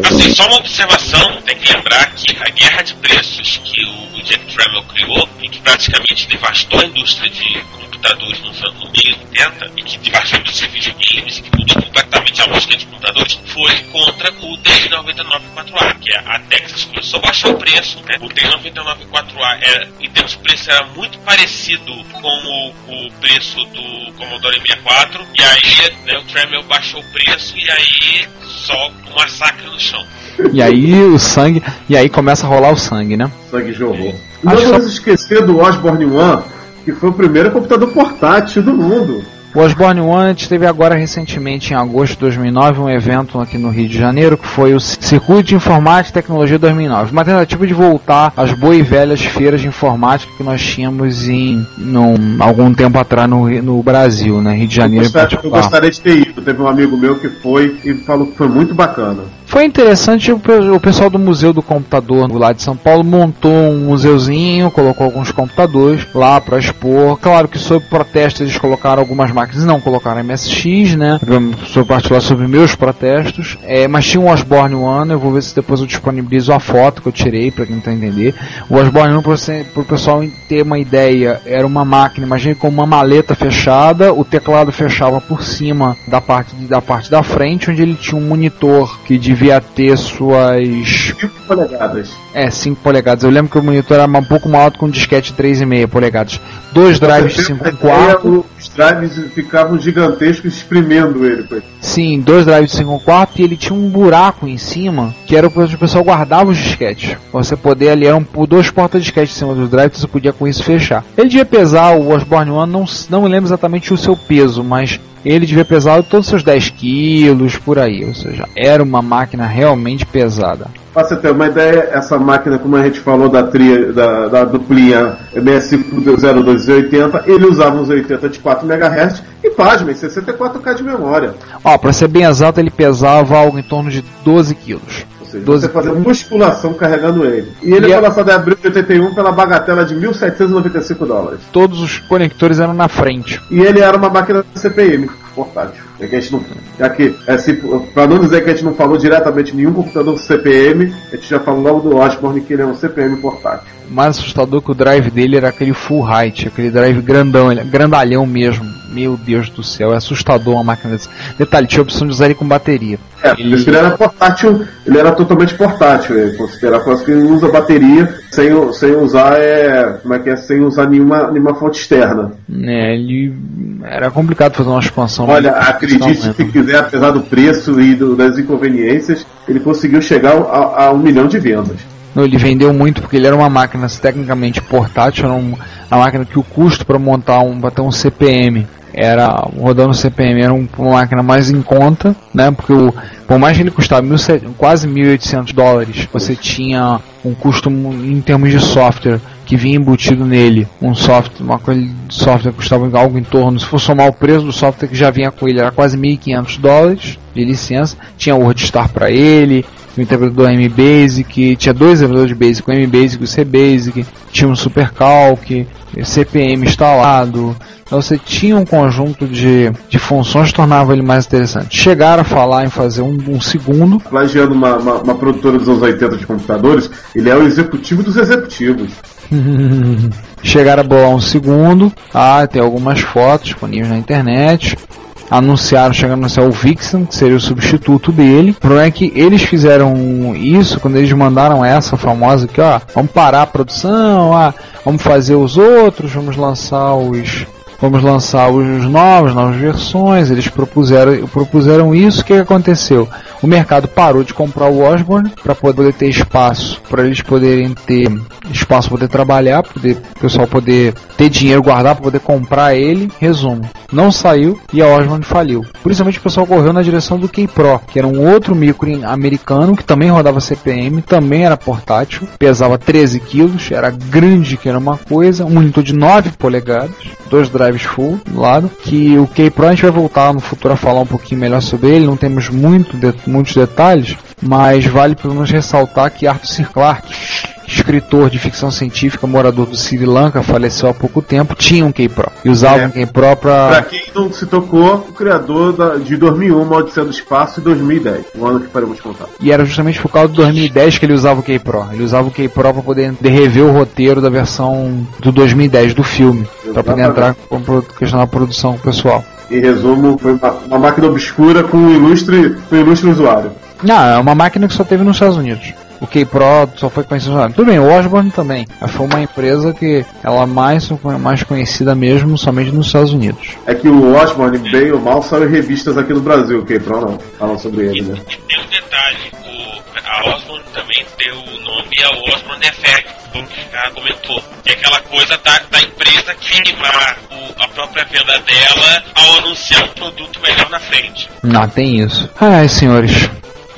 Assim, só uma observação, tem que lembrar que a guerra de preços que o Jack Tramiel criou e que praticamente devastou a indústria de computadores nos anos no meio 80 e que devastou a indústria de videogames e que mudou completamente a lógica de computadores foi contra o D99 4A, que é a Texas começou a baixar o preço, né? O D99 4A era, em termos de preço era muito parecido com o, o preço do Commodore 64 e aí né, o Tramiel baixou o preço e aí só um massacre no chão. E aí o sangue. E aí começa a rolar o sangue, né? Sangue de horror. Não vamos esquecer do Osborne One, que foi o primeiro computador portátil do mundo. O Osborne One teve agora recentemente, em agosto de 2009, um evento aqui no Rio de Janeiro, que foi o Circuito de Informática e Tecnologia 2009. Uma tentativa de voltar às boas e velhas feiras de informática que nós tínhamos em num, algum tempo atrás no, no Brasil, né? Rio de Eu Janeiro em gostaria, eu gostaria de ter ido. Teve um amigo meu que foi e falou que foi muito bacana. Foi interessante, o, pe- o pessoal do Museu do Computador lá de São Paulo montou um museuzinho, colocou alguns computadores lá para expor. Claro que sob protesto eles colocaram algumas máquinas, não colocaram MSX, né? Sob particular sobre meus protestos. É, mas tinha um Osborne One, eu vou ver se depois eu disponibilizo a foto que eu tirei para quem tá entender. O Osborne One, para o pessoal ter uma ideia, era uma máquina, imagine com uma maleta fechada, o teclado fechava por cima da parte, da parte da frente, onde ele tinha um monitor que devia ter suas 5 polegadas. é, 5 polegadas. Eu lembro que o monitor era um pouco mais alto que um disquete 3,5 polegadas. Dois drives de 5 Você tem uma quarto. ideia, Os drives ficavam gigantescos espremendo ele. Sim, dois drives de 5 quarto e ele tinha um buraco em cima que era onde o pessoal guardava os disquetes. Você poder ali, eram dois porta-disquetes em cima dos drives, você podia com isso fechar. Ele devia pesar, o Osborne One, não, não me lembro exatamente o seu peso, mas ele devia pesar todos os seus 10 quilos por aí. Ou seja, era uma máquina realmente pesada. Pra você ter uma ideia, essa máquina, como a gente falou da tria, da, da duplinha MS0280, ele usava uns 80 de 4 MHz e pasmem, 64K de memória. Ó, pra ser bem exato, ele pesava algo em torno de 12 quilos. Seja, 12 você fazia musculação carregando ele. E ele E foi lançado em abril de 81 pela bagatela de 1.795 dólares. Todos os conectores eram na frente. E ele era uma máquina CPM portátil. É que a gente não, já que, é, se, pra não dizer que a gente não falou diretamente nenhum computador CPM, a gente já falou logo do Osborne que ele é um CPM portátil. Mais assustador que o drive dele era aquele full height, aquele drive grandão, ele- grandalhão mesmo. Meu Deus do céu, é assustador uma máquina desse. Detalhe, tinha a opção de usar ele com bateria. É, por isso que ele era portátil, ele era totalmente portátil, ele considera quase que usa bateria sem, sem usar é, como é que é, sem usar nenhuma, nenhuma fonte externa. É, ele era complicado fazer uma expansão. Olha, acredite se quiser, apesar do preço e do- das inconveniências, ele conseguiu chegar a, a um milhão de vendas. Não, ele vendeu muito porque ele era uma máquina tecnicamente portátil, era um- uma máquina que o custo para montar um, pra ter um CPM era rodando CPM era um- uma máquina mais em conta, né? Porque o, por mais que ele custava 1.700 quase 1.800 dólares, você tinha um custo em termos de software que vinha embutido nele, um software, uma software que custava algo em torno, se for somar o preço do software que já vinha com ele, era quase 1.500 dólares de licença, tinha WordStar para ele, o interpretador MBasic, tinha dois interpretadores Basic, o MBasic e o CBasic, tinha um SuperCalc, CPM instalado, então você tinha um conjunto de, de funções que tornava ele mais interessante. Chegaram a falar em fazer um, um segundo, Plagiando uma, uma, uma produtora dos anos 80 de computadores, ele é o executivo dos executivos. chegaram a bolar um segundo, ah, tem algumas fotos disponíveis na internet. Anunciaram, chegando a anunciar o Vixen, que seria o substituto dele. O problema é que eles fizeram isso quando eles mandaram essa famosa que, ó, vamos parar a produção, ah, vamos fazer os outros, vamos lançar os vamos lançar os novos, novas versões. Eles propuseram, propuseram isso. O que aconteceu? O mercado parou de comprar o Osborne para poder ter espaço, para eles poderem ter espaço para poder trabalhar, poder o pessoal poder ter dinheiro guardar para poder comprar ele. Resumo, não saiu e a Osborne faliu. Principalmente o pessoal correu na direção do K-Pro, que era um outro micro americano que também rodava CPM, também era portátil, pesava 13 quilos, era grande que era uma coisa, um monitor de 9 polegadas, dois drives full do lado, que o K-Pro a gente vai voltar no futuro a falar um pouquinho melhor sobre ele, não temos muito de, muitos detalhes, mas vale pelo menos ressaltar que Arthur C. Clarke escritor de ficção científica, morador do Sri Lanka, faleceu há pouco tempo, tinha um K-Pro. E usava É. um K-Pro pra... Pra quem não se tocou, o criador da- de 2001, Uma Odisseia do Espaço, e 2010, o ano que paramos de contar. E era justamente por causa do 2010 que ele usava o K-Pro. Ele usava o K-Pro pra poder rever o roteiro da versão do 2010 do filme. Pra poder entrar com questão da produção pessoal. Em resumo, foi uma, uma máquina obscura com um ilustre, com um ilustre usuário. Não, é uma máquina que só teve nos Estados Unidos. O K-Pro só foi conhecido. Tudo bem, o Osborne também. Mas foi uma empresa que ela mais foi mais conhecida mesmo somente nos Estados Unidos. É que o Osborne, bem ou mal, saiu em revistas aqui no Brasil, o K-Pro não. Falam sobre ele, né? E tem um detalhe, o, a Osborne também deu o nome ao Osborne Effect, como o comentou. Que é aquela coisa da, da empresa queimar o- a própria venda dela ao anunciar um produto melhor na frente. Não, tem isso. Ai, senhores.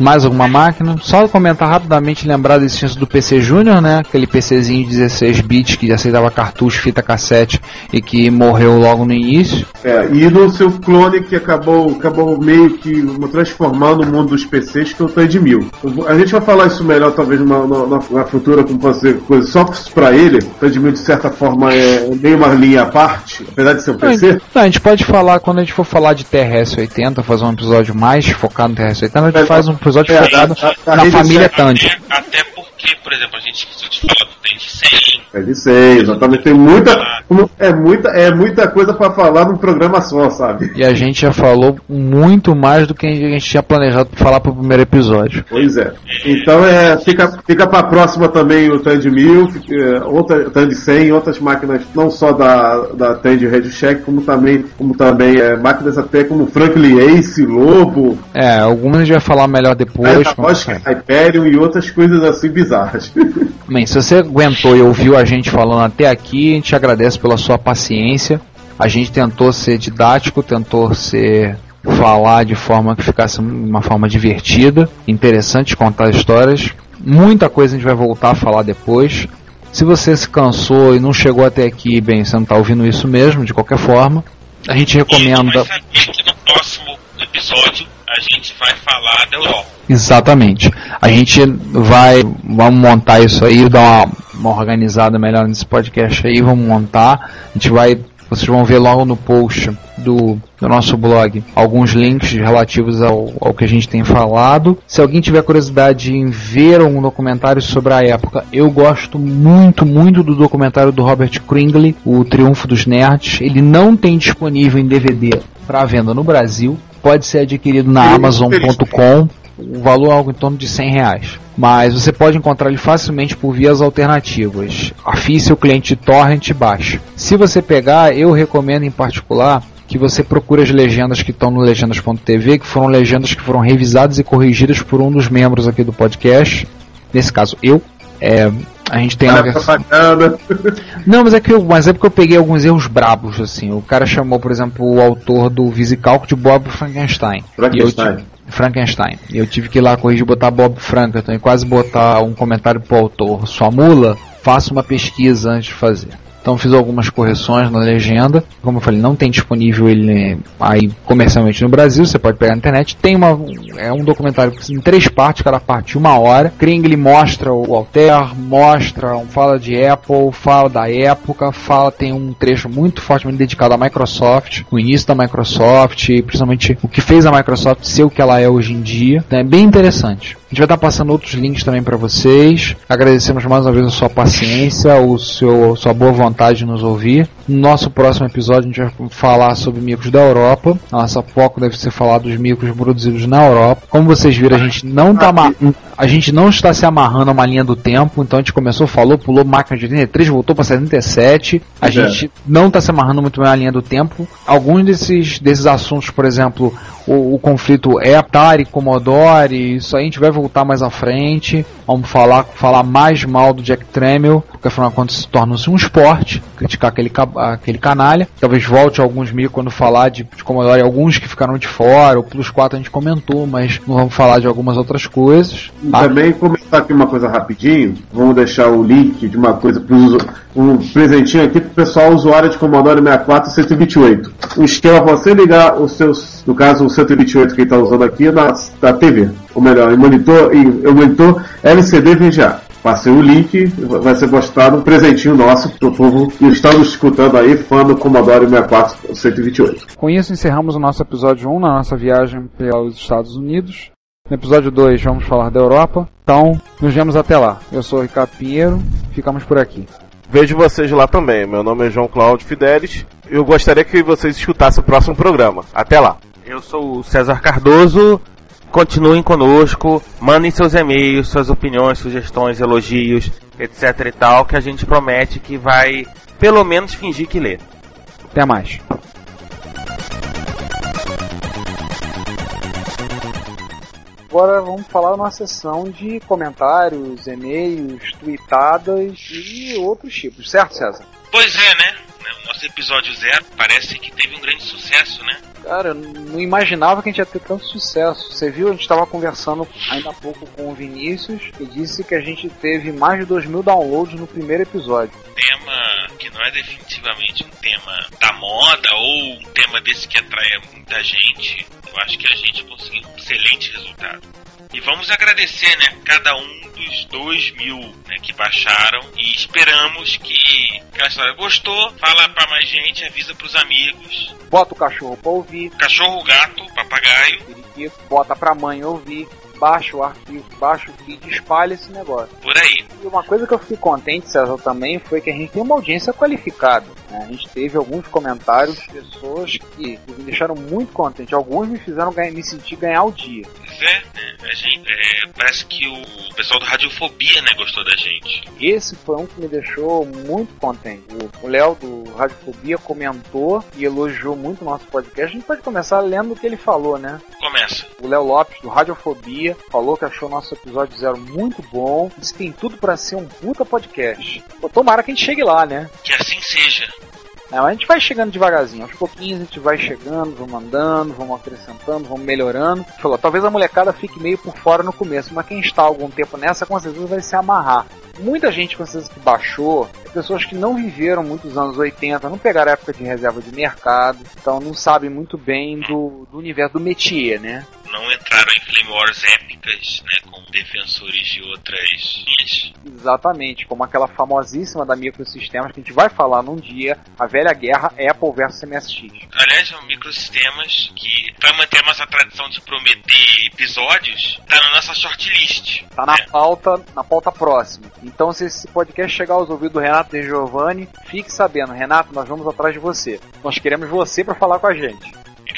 Mais alguma máquina? Só comentar rapidamente, lembrar da existência do PC Júnior, né? Aquele PCzinho de 16 bits que aceitava cartucho, fita cassete e que morreu logo no início. É, e no seu clone que acabou, acabou meio que transformando o mundo dos PCs, que é o Tandy Mil. A gente vai falar isso melhor, talvez, numa, numa, na futura, como fazer coisas só pra ele. Tandy Mil, de certa forma, é meio uma linha à parte, apesar de ser um PC. Não, a gente pode falar, quando a gente for falar de TRS-80, fazer um episódio mais focado no TRS-80, a gente faz um episódio É, focado da- da na rede família. Tandy. Até, até porque, por exemplo, a gente esqueceu de falar do Tende 100. É de 100, exatamente. Tem muita, é muita, é muita coisa pra falar num programa só, sabe? E a gente já falou muito mais do que a gente tinha planejado pra falar pro primeiro episódio. Pois é. Então é, fica, fica pra próxima também o Tandy 1000, é, outra Tandy 100, outras máquinas, não só da, da Tandy Radio Shack, como também, como também é, máquinas até como Franklin Ace, Lobo, É, algumas a gente vai falar melhor depois. Hyperion quando- Hyperion e outras coisas assim bizarras. Bem, se você aguentou e ouviu a gente falando até aqui, a gente agradece pela sua paciência. A gente tentou ser didático, tentou ser falar de forma que ficasse uma forma divertida, interessante contar histórias. Muita coisa a gente vai voltar a falar depois. Se você se cansou e não chegou até aqui, bem, você não está ouvindo isso mesmo, de qualquer forma. A gente recomenda. vai saber que no próximo episódio a gente vai falar da Europa. Exatamente. A gente vai, vamos montar isso aí, dar uma, uma organizada melhor nesse podcast aí, vamos montar. A gente vai, vocês vão ver logo no post do, do nosso blog alguns links relativos ao, ao que a gente tem falado. Se alguém tiver curiosidade em ver algum documentário sobre a época, eu gosto muito, muito do documentário do Robert Kringley, O Triunfo dos Nerds. Ele não tem disponível em DVD para venda no Brasil. Pode ser adquirido na Amazon.com o valor é algo em torno de 100 reais. Mas você pode encontrar ele facilmente por vias alternativas. Afie seu cliente de torrent e baixe. Se você pegar, eu recomendo em particular que você procure as legendas que estão no legendas.tv, que foram legendas que foram revisadas e corrigidas por um dos membros aqui do podcast. Nesse caso, eu. É, a gente tem Olha a versão... Não, mas é que eu, mas é porque eu peguei alguns erros brabos assim. O cara chamou, por exemplo, o autor do Visicalco de Bob Frankenstein. Frankenstein. Frankenstein. Eu tive que ir lá corrigir botar Bob Frankenstein e quase botar um comentário pro autor. Sua mula, faça uma pesquisa antes de fazer. Então fiz algumas correções na legenda. Como eu falei, não tem disponível ele aí comercialmente no Brasil, você pode pegar na internet. Tem uma é um documentário em três partes, cada parte uma hora. Kringle mostra o Alter, mostra, fala de Apple, fala da época, fala tem um trecho muito fortemente dedicado à Microsoft, o início da Microsoft, principalmente o que fez a Microsoft ser o que ela é hoje em dia. Então é bem interessante. A gente vai estar passando outros links também para vocês. Agradecemos mais uma vez a sua paciência, o seu, sua boa vontade de nos ouvir. No nosso próximo episódio a gente vai falar sobre micos da Europa. A nossa foco deve ser falar dos micos produzidos na Europa. Como vocês viram, a gente não tá a gente não está se amarrando a uma linha do tempo, então a gente começou, falou, pulou máquina de 83, voltou para 77. A É. gente não está se amarrando muito bem na linha do tempo. Alguns desses, desses assuntos, por exemplo, o, o conflito é Atari, Commodore, isso aí a gente vai voltar mais à frente. Vamos falar, falar mais mal do Jack Tramiel, porque afinal de contas se torna-se um esporte, criticar aquele, aquele canalha. Talvez volte alguns mil quando falar de, de Commodore, alguns que ficaram de fora, o Plus 4 a gente comentou, mas não vamos falar de algumas outras coisas. Ah, também comentar aqui uma coisa rapidinho, vamos deixar o link de uma coisa para um presentinho aqui pro pessoal usuário de Commodore 64 e 128. O esquema é você ligar os seus, no caso o 128 que está usando aqui na, na TV, ou melhor, monitor, em monitor LCD VGA. Passei o link, vai ser mostrado um presentinho nosso pro povo que está nos escutando aí, fã do Commodore 64 128. Com isso, encerramos o nosso episódio 1 na nossa viagem pelos Estados Unidos. No episódio 2, vamos falar da Europa. Então, nos vemos até lá. Eu sou o Ricardo Pinheiro, ficamos por aqui. Vejo vocês lá também. Meu nome é João Cláudio Fidelis. Eu gostaria que vocês escutassem o próximo programa. Até lá. Eu sou o César Cardoso. Continuem conosco, mandem seus e-mails, suas opiniões, sugestões, elogios, etc e tal, que a gente promete que vai pelo menos fingir que lê. Até mais. Agora vamos falar uma sessão de comentários, e-mails, tweetadas e outros tipos, certo, César? Pois é, né? O nosso episódio zero parece que teve um grande sucesso, né? Cara, eu não imaginava que a gente ia ter tanto sucesso. Você viu, a gente estava conversando ainda há pouco com o Vinícius e disse que a gente teve mais de 2 mil downloads no primeiro episódio. Tema que não é definitivamente um tema da moda ou um tema desse que atrai muita gente. Eu acho que a gente conseguiu um excelente resultado. E vamos agradecer, né, cada um dos dois mil né, que baixaram. E esperamos que aquela história gostou, fala pra mais gente, avisa pros amigos. Bota o cachorro pra ouvir, Cachorro, gato, papagaio, periquito, bota pra mãe ouvir, baixa o arquivo, baixa o feed, espalha esse negócio. por aí. E uma coisa que eu fiquei contente, César, também foi que a gente tem uma audiência qualificada. né? A gente teve alguns comentários de pessoas que me deixaram muito contente. Alguns me fizeram ganhar- me sentir ganhar o dia. Pois é, né, a gente, é, parece que o pessoal do Radiofobia, né, gostou da gente. Esse foi um que me deixou muito contente. O- O Léo do Radiofobia comentou e elogiou muito o nosso podcast. A gente pode começar lendo o que ele falou, né? Começa. O Léo Lopes do Radiofobia falou que achou nosso episódio zero muito bom. Disse que tem tudo pra ser um puta podcast. Pô, tomara que a gente chegue lá, né? Que assim seja. É, a gente vai chegando devagarzinho, aos pouquinhos a gente vai chegando, vamos andando, vamos acrescentando, vamos melhorando. Falou, talvez a molecada fique meio por fora no começo, mas quem está algum tempo nessa com certeza vai se amarrar. Muita gente com certeza que baixou, é pessoas que não viveram muitos anos 80, não pegaram a época de reserva de mercado, então não sabem muito bem do, do universo do métier, né? Não entraram em Flame Wars épicas, né, com defensores de outras linhas. Exatamente, como aquela famosíssima da Microsistemas que a gente vai falar num dia, a velha guerra Apple versus MSX. Aliás, são microsistemas que, para manter a nossa tradição de prometer episódios, tá na nossa shortlist. Tá na É. pauta, na pauta próxima. Então, se esse podcast chegar aos ouvidos do Renato De Giovanni, fique sabendo, Renato, nós vamos atrás de você. Nós queremos você para falar com a gente.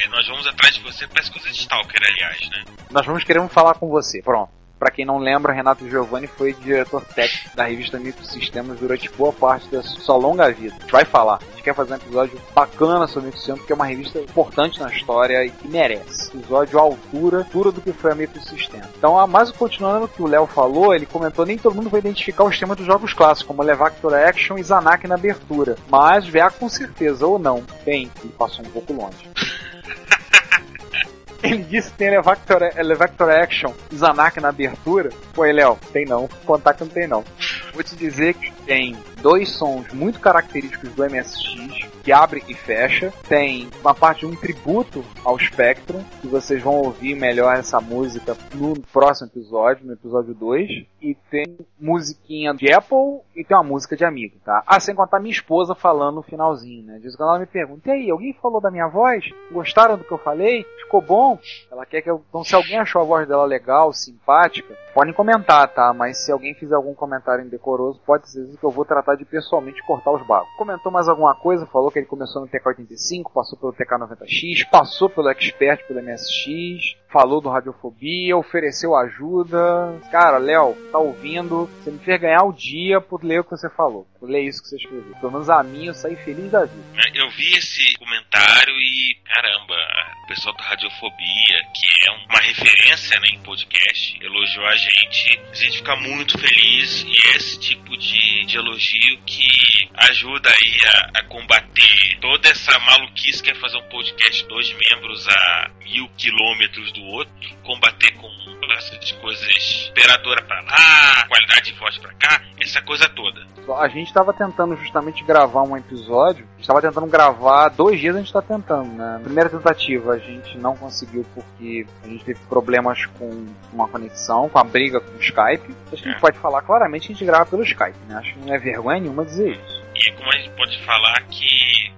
É, nós vamos atrás de você, parece coisa de Stalker, aliás, né? Nós vamos querer falar com você. Pronto. Pra quem não lembra, Renato Giovanni foi diretor técnico da revista Microsistemas durante boa parte da sua longa vida. A gente vai falar. A gente quer fazer um episódio bacana sobre Microsistemas, porque é uma revista importante na história e que merece. Episódio à altura, altura do que foi a Microsistema. Então, a mais continuando o que o Léo falou, ele comentou nem todo mundo vai identificar os temas dos jogos clássicos, como Levactor Action e Zanak na abertura. Mas VA com certeza, ou não. Bem, ele passou um pouco longe. Ele disse que tem Elevactor, Elevactor Action Zanak na abertura. Pô, Léo, tem não. Contar que não tem não. Vou te dizer que tem dois sons muito característicos do MSX, que abre e fecha. Tem uma parte de um tributo ao Spectrum, que vocês vão ouvir melhor essa música no próximo episódio, no episódio 2. E tem musiquinha de Apple e tem uma música de amigo, tá? Ah, sem contar minha esposa falando no finalzinho, né? Diz que ela me pergunta, e aí, alguém falou da minha voz? Gostaram do que eu falei? Ficou bom? Ela quer que eu... Então se alguém achou a voz dela legal, simpática, podem comentar, tá? Mas se alguém fizer algum comentário indecoroso, pode ser que eu vou tratar de pessoalmente cortar os bagos. Comentou mais alguma coisa, falou que ele começou no TK85, passou pelo TK90X, passou pelo Expert, pelo MSX, falou do Radiofobia, ofereceu ajuda. Cara, Léo, tá ouvindo? Você me fez ganhar o dia por ler o que você falou, por ler isso que você escreveu. Pelo menos a mim eu saí feliz da vida. Eu vi esse comentário e, caramba, o pessoal da Radiofobia, que é uma referência né, em podcast, elogiou a gente. A gente fica muito feliz e é esse tipo de, de elogio que ajuda aí a, a combater toda essa maluquice que é fazer um podcast dois membros a mil quilômetros do outro, combater com essas coisas operadora pra lá, qualidade de voz pra cá, essa coisa toda. A gente estava tentando justamente gravar um episódio, estava tentando gravar dois dias a gente está tentando, né? Primeira tentativa a gente não conseguiu porque a gente teve problemas com uma conexão, com a briga com o Skype. Acho que a gente pode falar claramente que a gente grava pelo Skype, né? Acho que não é vergonha nenhuma dizer isso. E como a gente pode falar que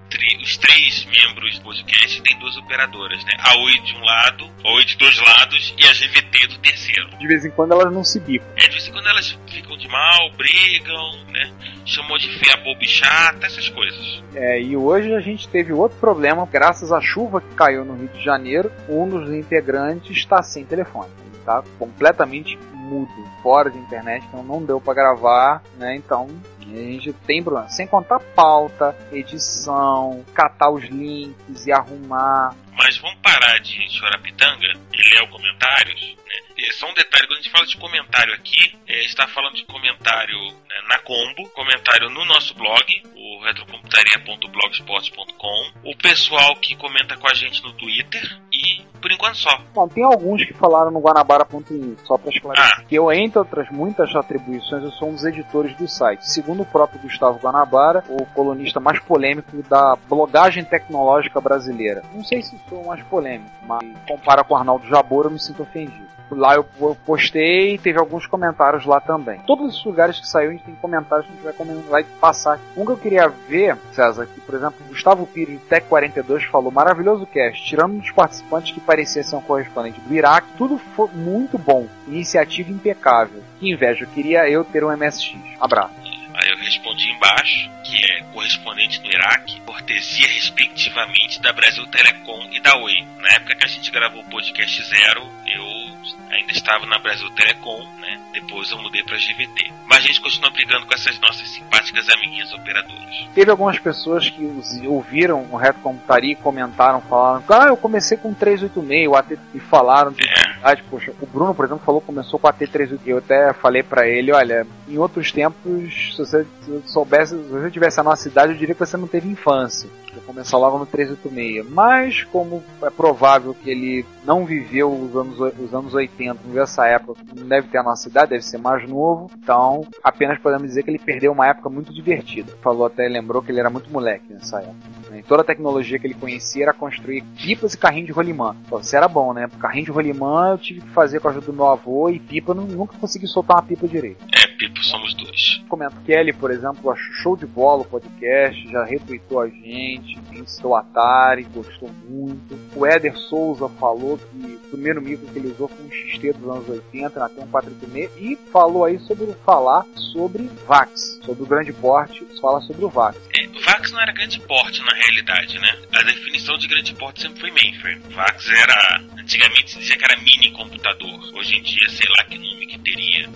os três membros do podcast têm duas operadoras, né? A Oi de um lado, a Oi de dois lados e a GVT do terceiro. De vez em quando elas não se bicam. É, de vez em quando elas ficam de mal, brigam, né? Chamou de feia, boba e chata, essas coisas. É, e hoje a gente teve outro problema, graças à chuva que caiu no Rio de Janeiro, um dos integrantes está sem telefone. Ele está completamente mudo, fora de internet, então não deu para gravar, né? Então a gente tem problema. Sem contar pauta, edição, catar os links e arrumar. Mas vamos parar de chorapitanga e ler os comentários, né? E só um detalhe, quando a gente fala de comentário aqui, é, está falando de comentário né, na Combo, comentário no nosso blog, o retrocomputaria.blogspot.com, o pessoal que comenta com a gente no Twitter e por enquanto só. Bom, tem alguns que falaram no Guanabara.in, só para esclarecer. Ah. Que eu, entre outras muitas atribuições, eu sou um dos editores do site. Segundo o próprio Gustavo Guanabara, o colunista mais polêmico da blogagem tecnológica brasileira. Não sei se sou o mais polêmico, mas compara com o Arnaldo Jabor, eu me sinto ofendido. Lá eu eu postei e teve alguns comentários lá também. Todos os lugares que saiu, a gente tem comentários que a gente vai, comen- vai passar. Um que eu queria ver, César, que, por exemplo, Gustavo Pires do Tech 42 falou, maravilhoso cast, tirando dos participantes que parecia ser um correspondente do Iraque, tudo foi muito bom, iniciativa impecável. Que inveja, eu queria eu ter um MSX. Abraço. Aí eu respondi embaixo, que é correspondente no Iraque, cortesia respectivamente da Brasil Telecom e da Oi. Na época que a gente gravou o podcast zero, eu ainda estava na Brasil Telecom, né? Depois eu mudei pra GVT. Mas a gente continua brigando com essas nossas simpáticas amiguinhas operadoras. Teve algumas pessoas que ouviram o Reto Computaria e comentaram, falaram, ah, eu comecei com 386, o AT, e falaram de verdade, poxa, o Bruno, por exemplo, falou que começou com o AT386. Eu até falei pra ele, olha, em outros tempos, se você soubesse, se você tivesse a nossa idade, eu diria que você não teve infância. Começou logo no 386. Mas, como é provável que ele não viveu os anos, os anos 80, não viveu essa época, não deve ter a nossa idade, deve ser mais novo, então apenas podemos dizer que ele perdeu uma época muito divertida. Falou até, lembrou que ele era muito moleque nessa época. né? Toda a tecnologia que ele conhecia era construir pipas e carrinho de rolimã. Pô, Isso era bom, né? Carrinho de rolimã eu tive que fazer com a ajuda do meu avô e pipa eu nu- nunca consegui soltar uma pipa direito. Pipo, somos dois. Comento Kelly, por exemplo, achou show de bola o podcast, já retweetou a gente, citou o Atari, gostou muito. O Éder Souza falou que o primeiro micro que ele usou foi um XT dos anos 80, na T1486, e falou aí sobre falar sobre VAX, sobre o grande porte, fala sobre o VAX. É, VAX não era grande porte na realidade, né? A definição de grande porte sempre foi mainframe. VAX era. Antigamente se dizia que era mini computador. Hoje em dia, sei lá que nome que teria.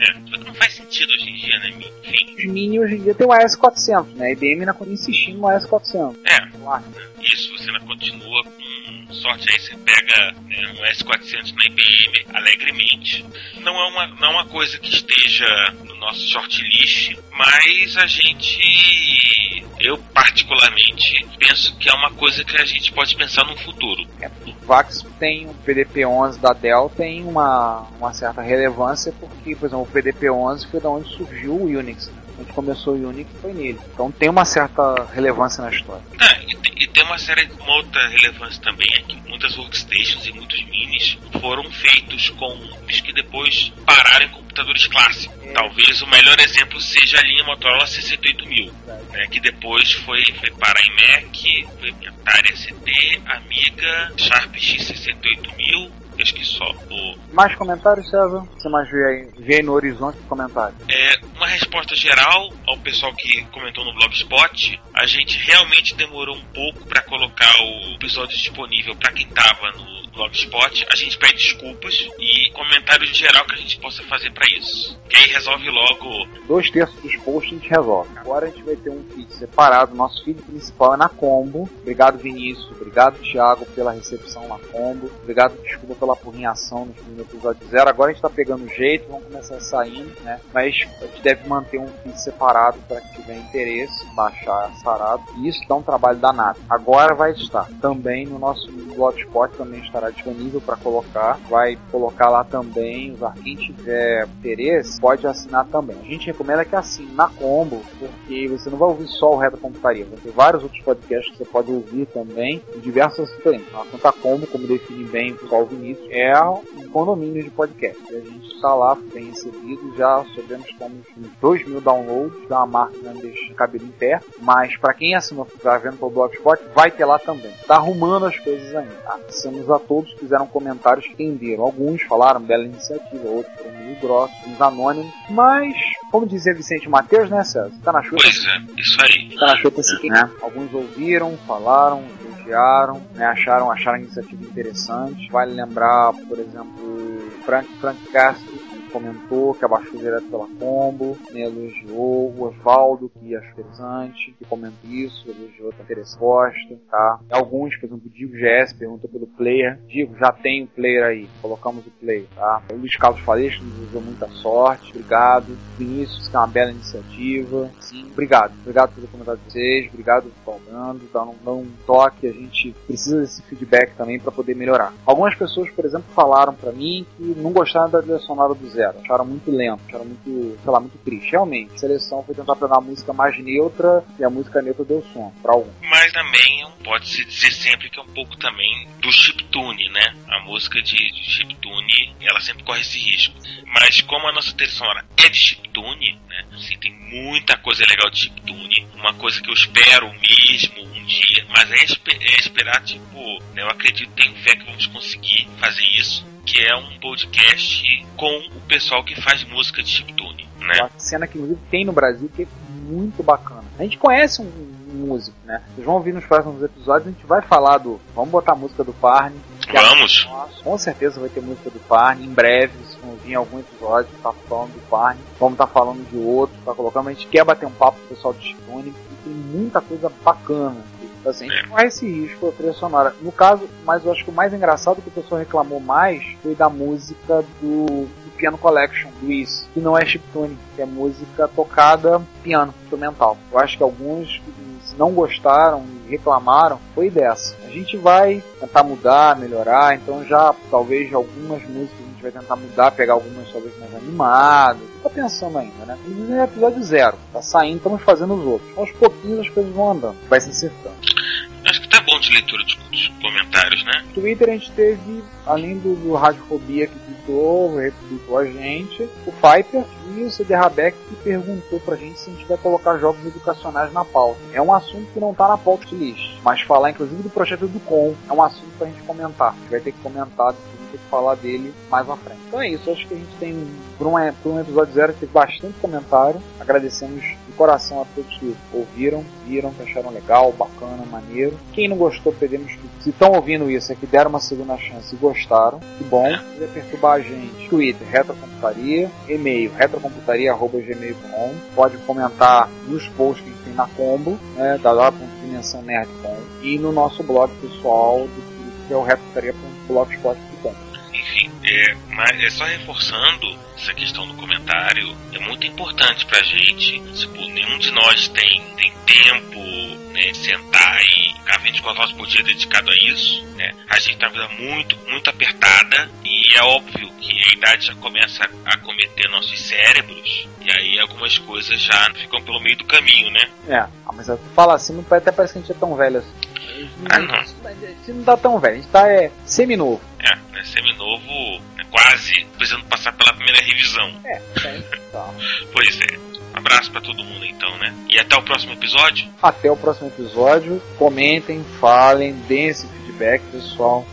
É, não faz sentido hoje em dia, né? Enfim. Os Mini hoje em dia tem o AS400, né? A IBM ainda insistindo no AS400. É, Lá. isso você ainda continua com sorte aí, você pega né, um S400 na IBM alegremente. Não é, uma, não é uma coisa que esteja no nosso shortlist, mas a gente, eu particularmente, penso que é uma coisa que a gente pode pensar no futuro. É, o VAX tem o PDP-11 da Dell tem uma, uma certa relevância porque, por exemplo, o PDP-11 foi da onde surgiu o Unix. Onde começou o Unix foi nele. Então tem uma certa relevância na história. Ah, e, te- e tem uma série, uma outra relevância também é que muitas workstations e muitos minis foram feitos com chips que depois pararam em computadores clássicos. Talvez o melhor exemplo seja a linha Motorola C68000, né, que depois foi, foi parar em Mac, foi Atari ST, Amiga, Sharp X68000, acho que só. O, Mais comentários, César? Você mais vê aí, vê aí no horizonte comentários? É, uma resposta geral ao pessoal que comentou no Blogspot, a gente realmente demorou um pouco para colocar o episódio disponível para quem tava no Blogspot. A gente pede desculpas e comentários geral que a gente possa fazer para isso. Que aí resolve logo. Dois terços dos posts a gente resolve. Agora a gente vai ter um feed separado. Nosso feed principal é na Combo. Obrigado, Vinícius. Obrigado, Thiago, pela recepção na Combo. Obrigado, desculpa pela porrinhação no primeiro episódio zero. Agora a gente tá pegando jeito, vamos começar saindo, né? Mas a gente deve manter um feed separado para quem tiver interesse, baixar sarado. E isso dá um trabalho danado. Agora vai estar também no nosso Blogspot, também estará disponível para colocar. Vai colocar lá também. Quem tiver interesse, pode assinar também. A gente recomenda que assine na Combo, porque você não vai ouvir só o Retro Computaria. Vai ter vários outros podcasts que você pode ouvir também, em diversas diferentes. A conta Combo, como define bem o pessoal Vinícius, é um condomínio de podcast. A gente está lá, bem recebido, já sabemos que com 2 mil downloads, uma marca o cabelo em pé, mas para quem assinou, está vendo pelo Blogspot, vai ter lá também. Está arrumando as coisas ainda. Agradecemos a todos que fizeram comentários que entenderam. Alguns falaram bela iniciativa, outros foram meio grossos, uns anônimos, mas, como dizia Vicente Mateus, né, César? Tá na chuva. Pois é, isso aí. Tá na chuva esse aqui, né? Alguns ouviram, falaram, elogiaram, né, acharam, acharam a iniciativa interessante. Vale lembrar, por exemplo, Frank, Frank Castro, comentou, que abaixou direto pela combo, né, elogiou o Oswaldo, que achou interessante, que comentou isso, elogiou a Teresa Costa, tá? Alguns, por exemplo, o Digo GS perguntou pelo player. Digo, já tem o player aí, colocamos o player, tá? O Luiz Carlos Faleixo nos desejou muita sorte, obrigado. Vinícius, que é uma bela iniciativa. Sim, obrigado. Obrigado pelo comentário de vocês, obrigado por falando, tá? Não, não toque, a gente precisa desse feedback também para poder melhorar. Algumas pessoas, por exemplo, falaram para mim que não gostaram da trilha sonora do Zero, acharam muito lento, acharam muito, sei lá, muito triste. Realmente, a seleção foi tentar pegar a música mais neutra e a música neutra deu som para alguns. Mas também pode-se dizer sempre que é um pouco também do chiptune, né? A música de, de chiptune, ela sempre corre esse risco. Mas como a nossa trilha sonora é de chiptune, né? Assim, tem muita coisa legal de chiptune. Uma coisa que eu espero mesmo dia, mas é, espe- é esperar, tipo, né, eu acredito, tenho fé que vamos conseguir fazer isso, que é um podcast com o pessoal que faz música de chiptune, né? Uma cena que inclusive tem no Brasil que é muito bacana. A gente conhece um, um músico, né? Vocês vão ouvir nos próximos episódios, a gente vai falar do. Vamos botar a música do Parne. Vamos. Nossa, com certeza vai ter música do Parne. Em breve, vocês vão ouvir em algum episódio, tá falando do Parne. Vamos estar falando de outro, tá colocando. A gente quer bater um papo com o pessoal do Chiptune e tem muita coisa bacana. Então, Assim, a gente corre esse risco a trilha sonora. No caso, mas eu acho que o mais engraçado que o pessoal reclamou mais foi da música do, do Piano Collection, do Is, que não é chiptune, que é música tocada piano, instrumental. Eu acho que alguns não gostaram e reclamaram foi dessa. A gente vai tentar mudar, melhorar, então já talvez algumas músicas gente vai tentar mudar, pegar algumas talvez mais animadas. Tô pensando ainda, né? Inclusive é episódio zero, tá saindo, estamos fazendo os outros. Aos pouquinhos as coisas vão andando, vai se acertando. Acho que tá bom de leitura de, dos comentários, né? No Twitter a gente teve, além do, do Radiofobia que tweetou, retweetou a gente, o Piper e o CD Rabeck que perguntou pra gente se a gente vai colocar jogos educacionais na pauta. É um assunto que não tá na pauta de list, mas falar inclusive do projeto do Com é um assunto pra gente comentar. A gente vai ter que comentar, vai ter que falar dele mais à frente. Então é isso, acho que a gente tem, por um, por um episódio zero, teve bastante comentário. Agradecemos de coração a todos que ouviram, viram, que acharam legal, bacana, maneiro. Quem não gostou, pedimos que, se estão ouvindo isso, é que deram uma segunda chance e gostaram. Que bom. Se quiser perturbar a gente, Twitter, Retrocomputaria, e-mail, retrocomputaria.gmail.com. Pode comentar nos posts que a gente tem na combo, né, www.dimensãonerd.com e no nosso blog pessoal, do, que é o retrocomputaria.blogspot.com. Enfim, é, mas é só reforçando essa questão do comentário, é muito importante pra gente. Tipo, nenhum de nós tem, tem tempo, né, sentar e ficar 24 horas por dia dedicado a isso, né? A gente tá vida muito, muito apertada e é óbvio que a idade já começa a acometer nossos cérebros e aí algumas coisas já ficam pelo meio do caminho, né? É, mas tu fala assim, até parece que a gente é tão velho assim. Ah, não. A gente não tá tão velho, a gente tá é, semi-novo. É, né, seminovo, é quase precisando passar pela primeira revisão. É, é, tá. Pois é. Um abraço pra todo mundo então, né? E até o próximo episódio. Até o próximo episódio. Comentem, falem, deem esse feedback, pessoal.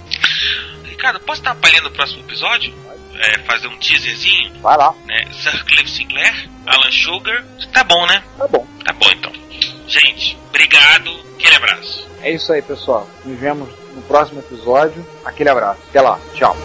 Ricardo, posso estar palhando o próximo episódio? É, fazer um teaserzinho, Vai lá, né? Sir Cliff Sinclair, Alan Sugar. Tá bom, né? tá bom. Tá bom então. Gente, obrigado. Aquele abraço. É isso aí, pessoal. Nos vemos no próximo episódio. Aquele abraço. Até lá. Tchau.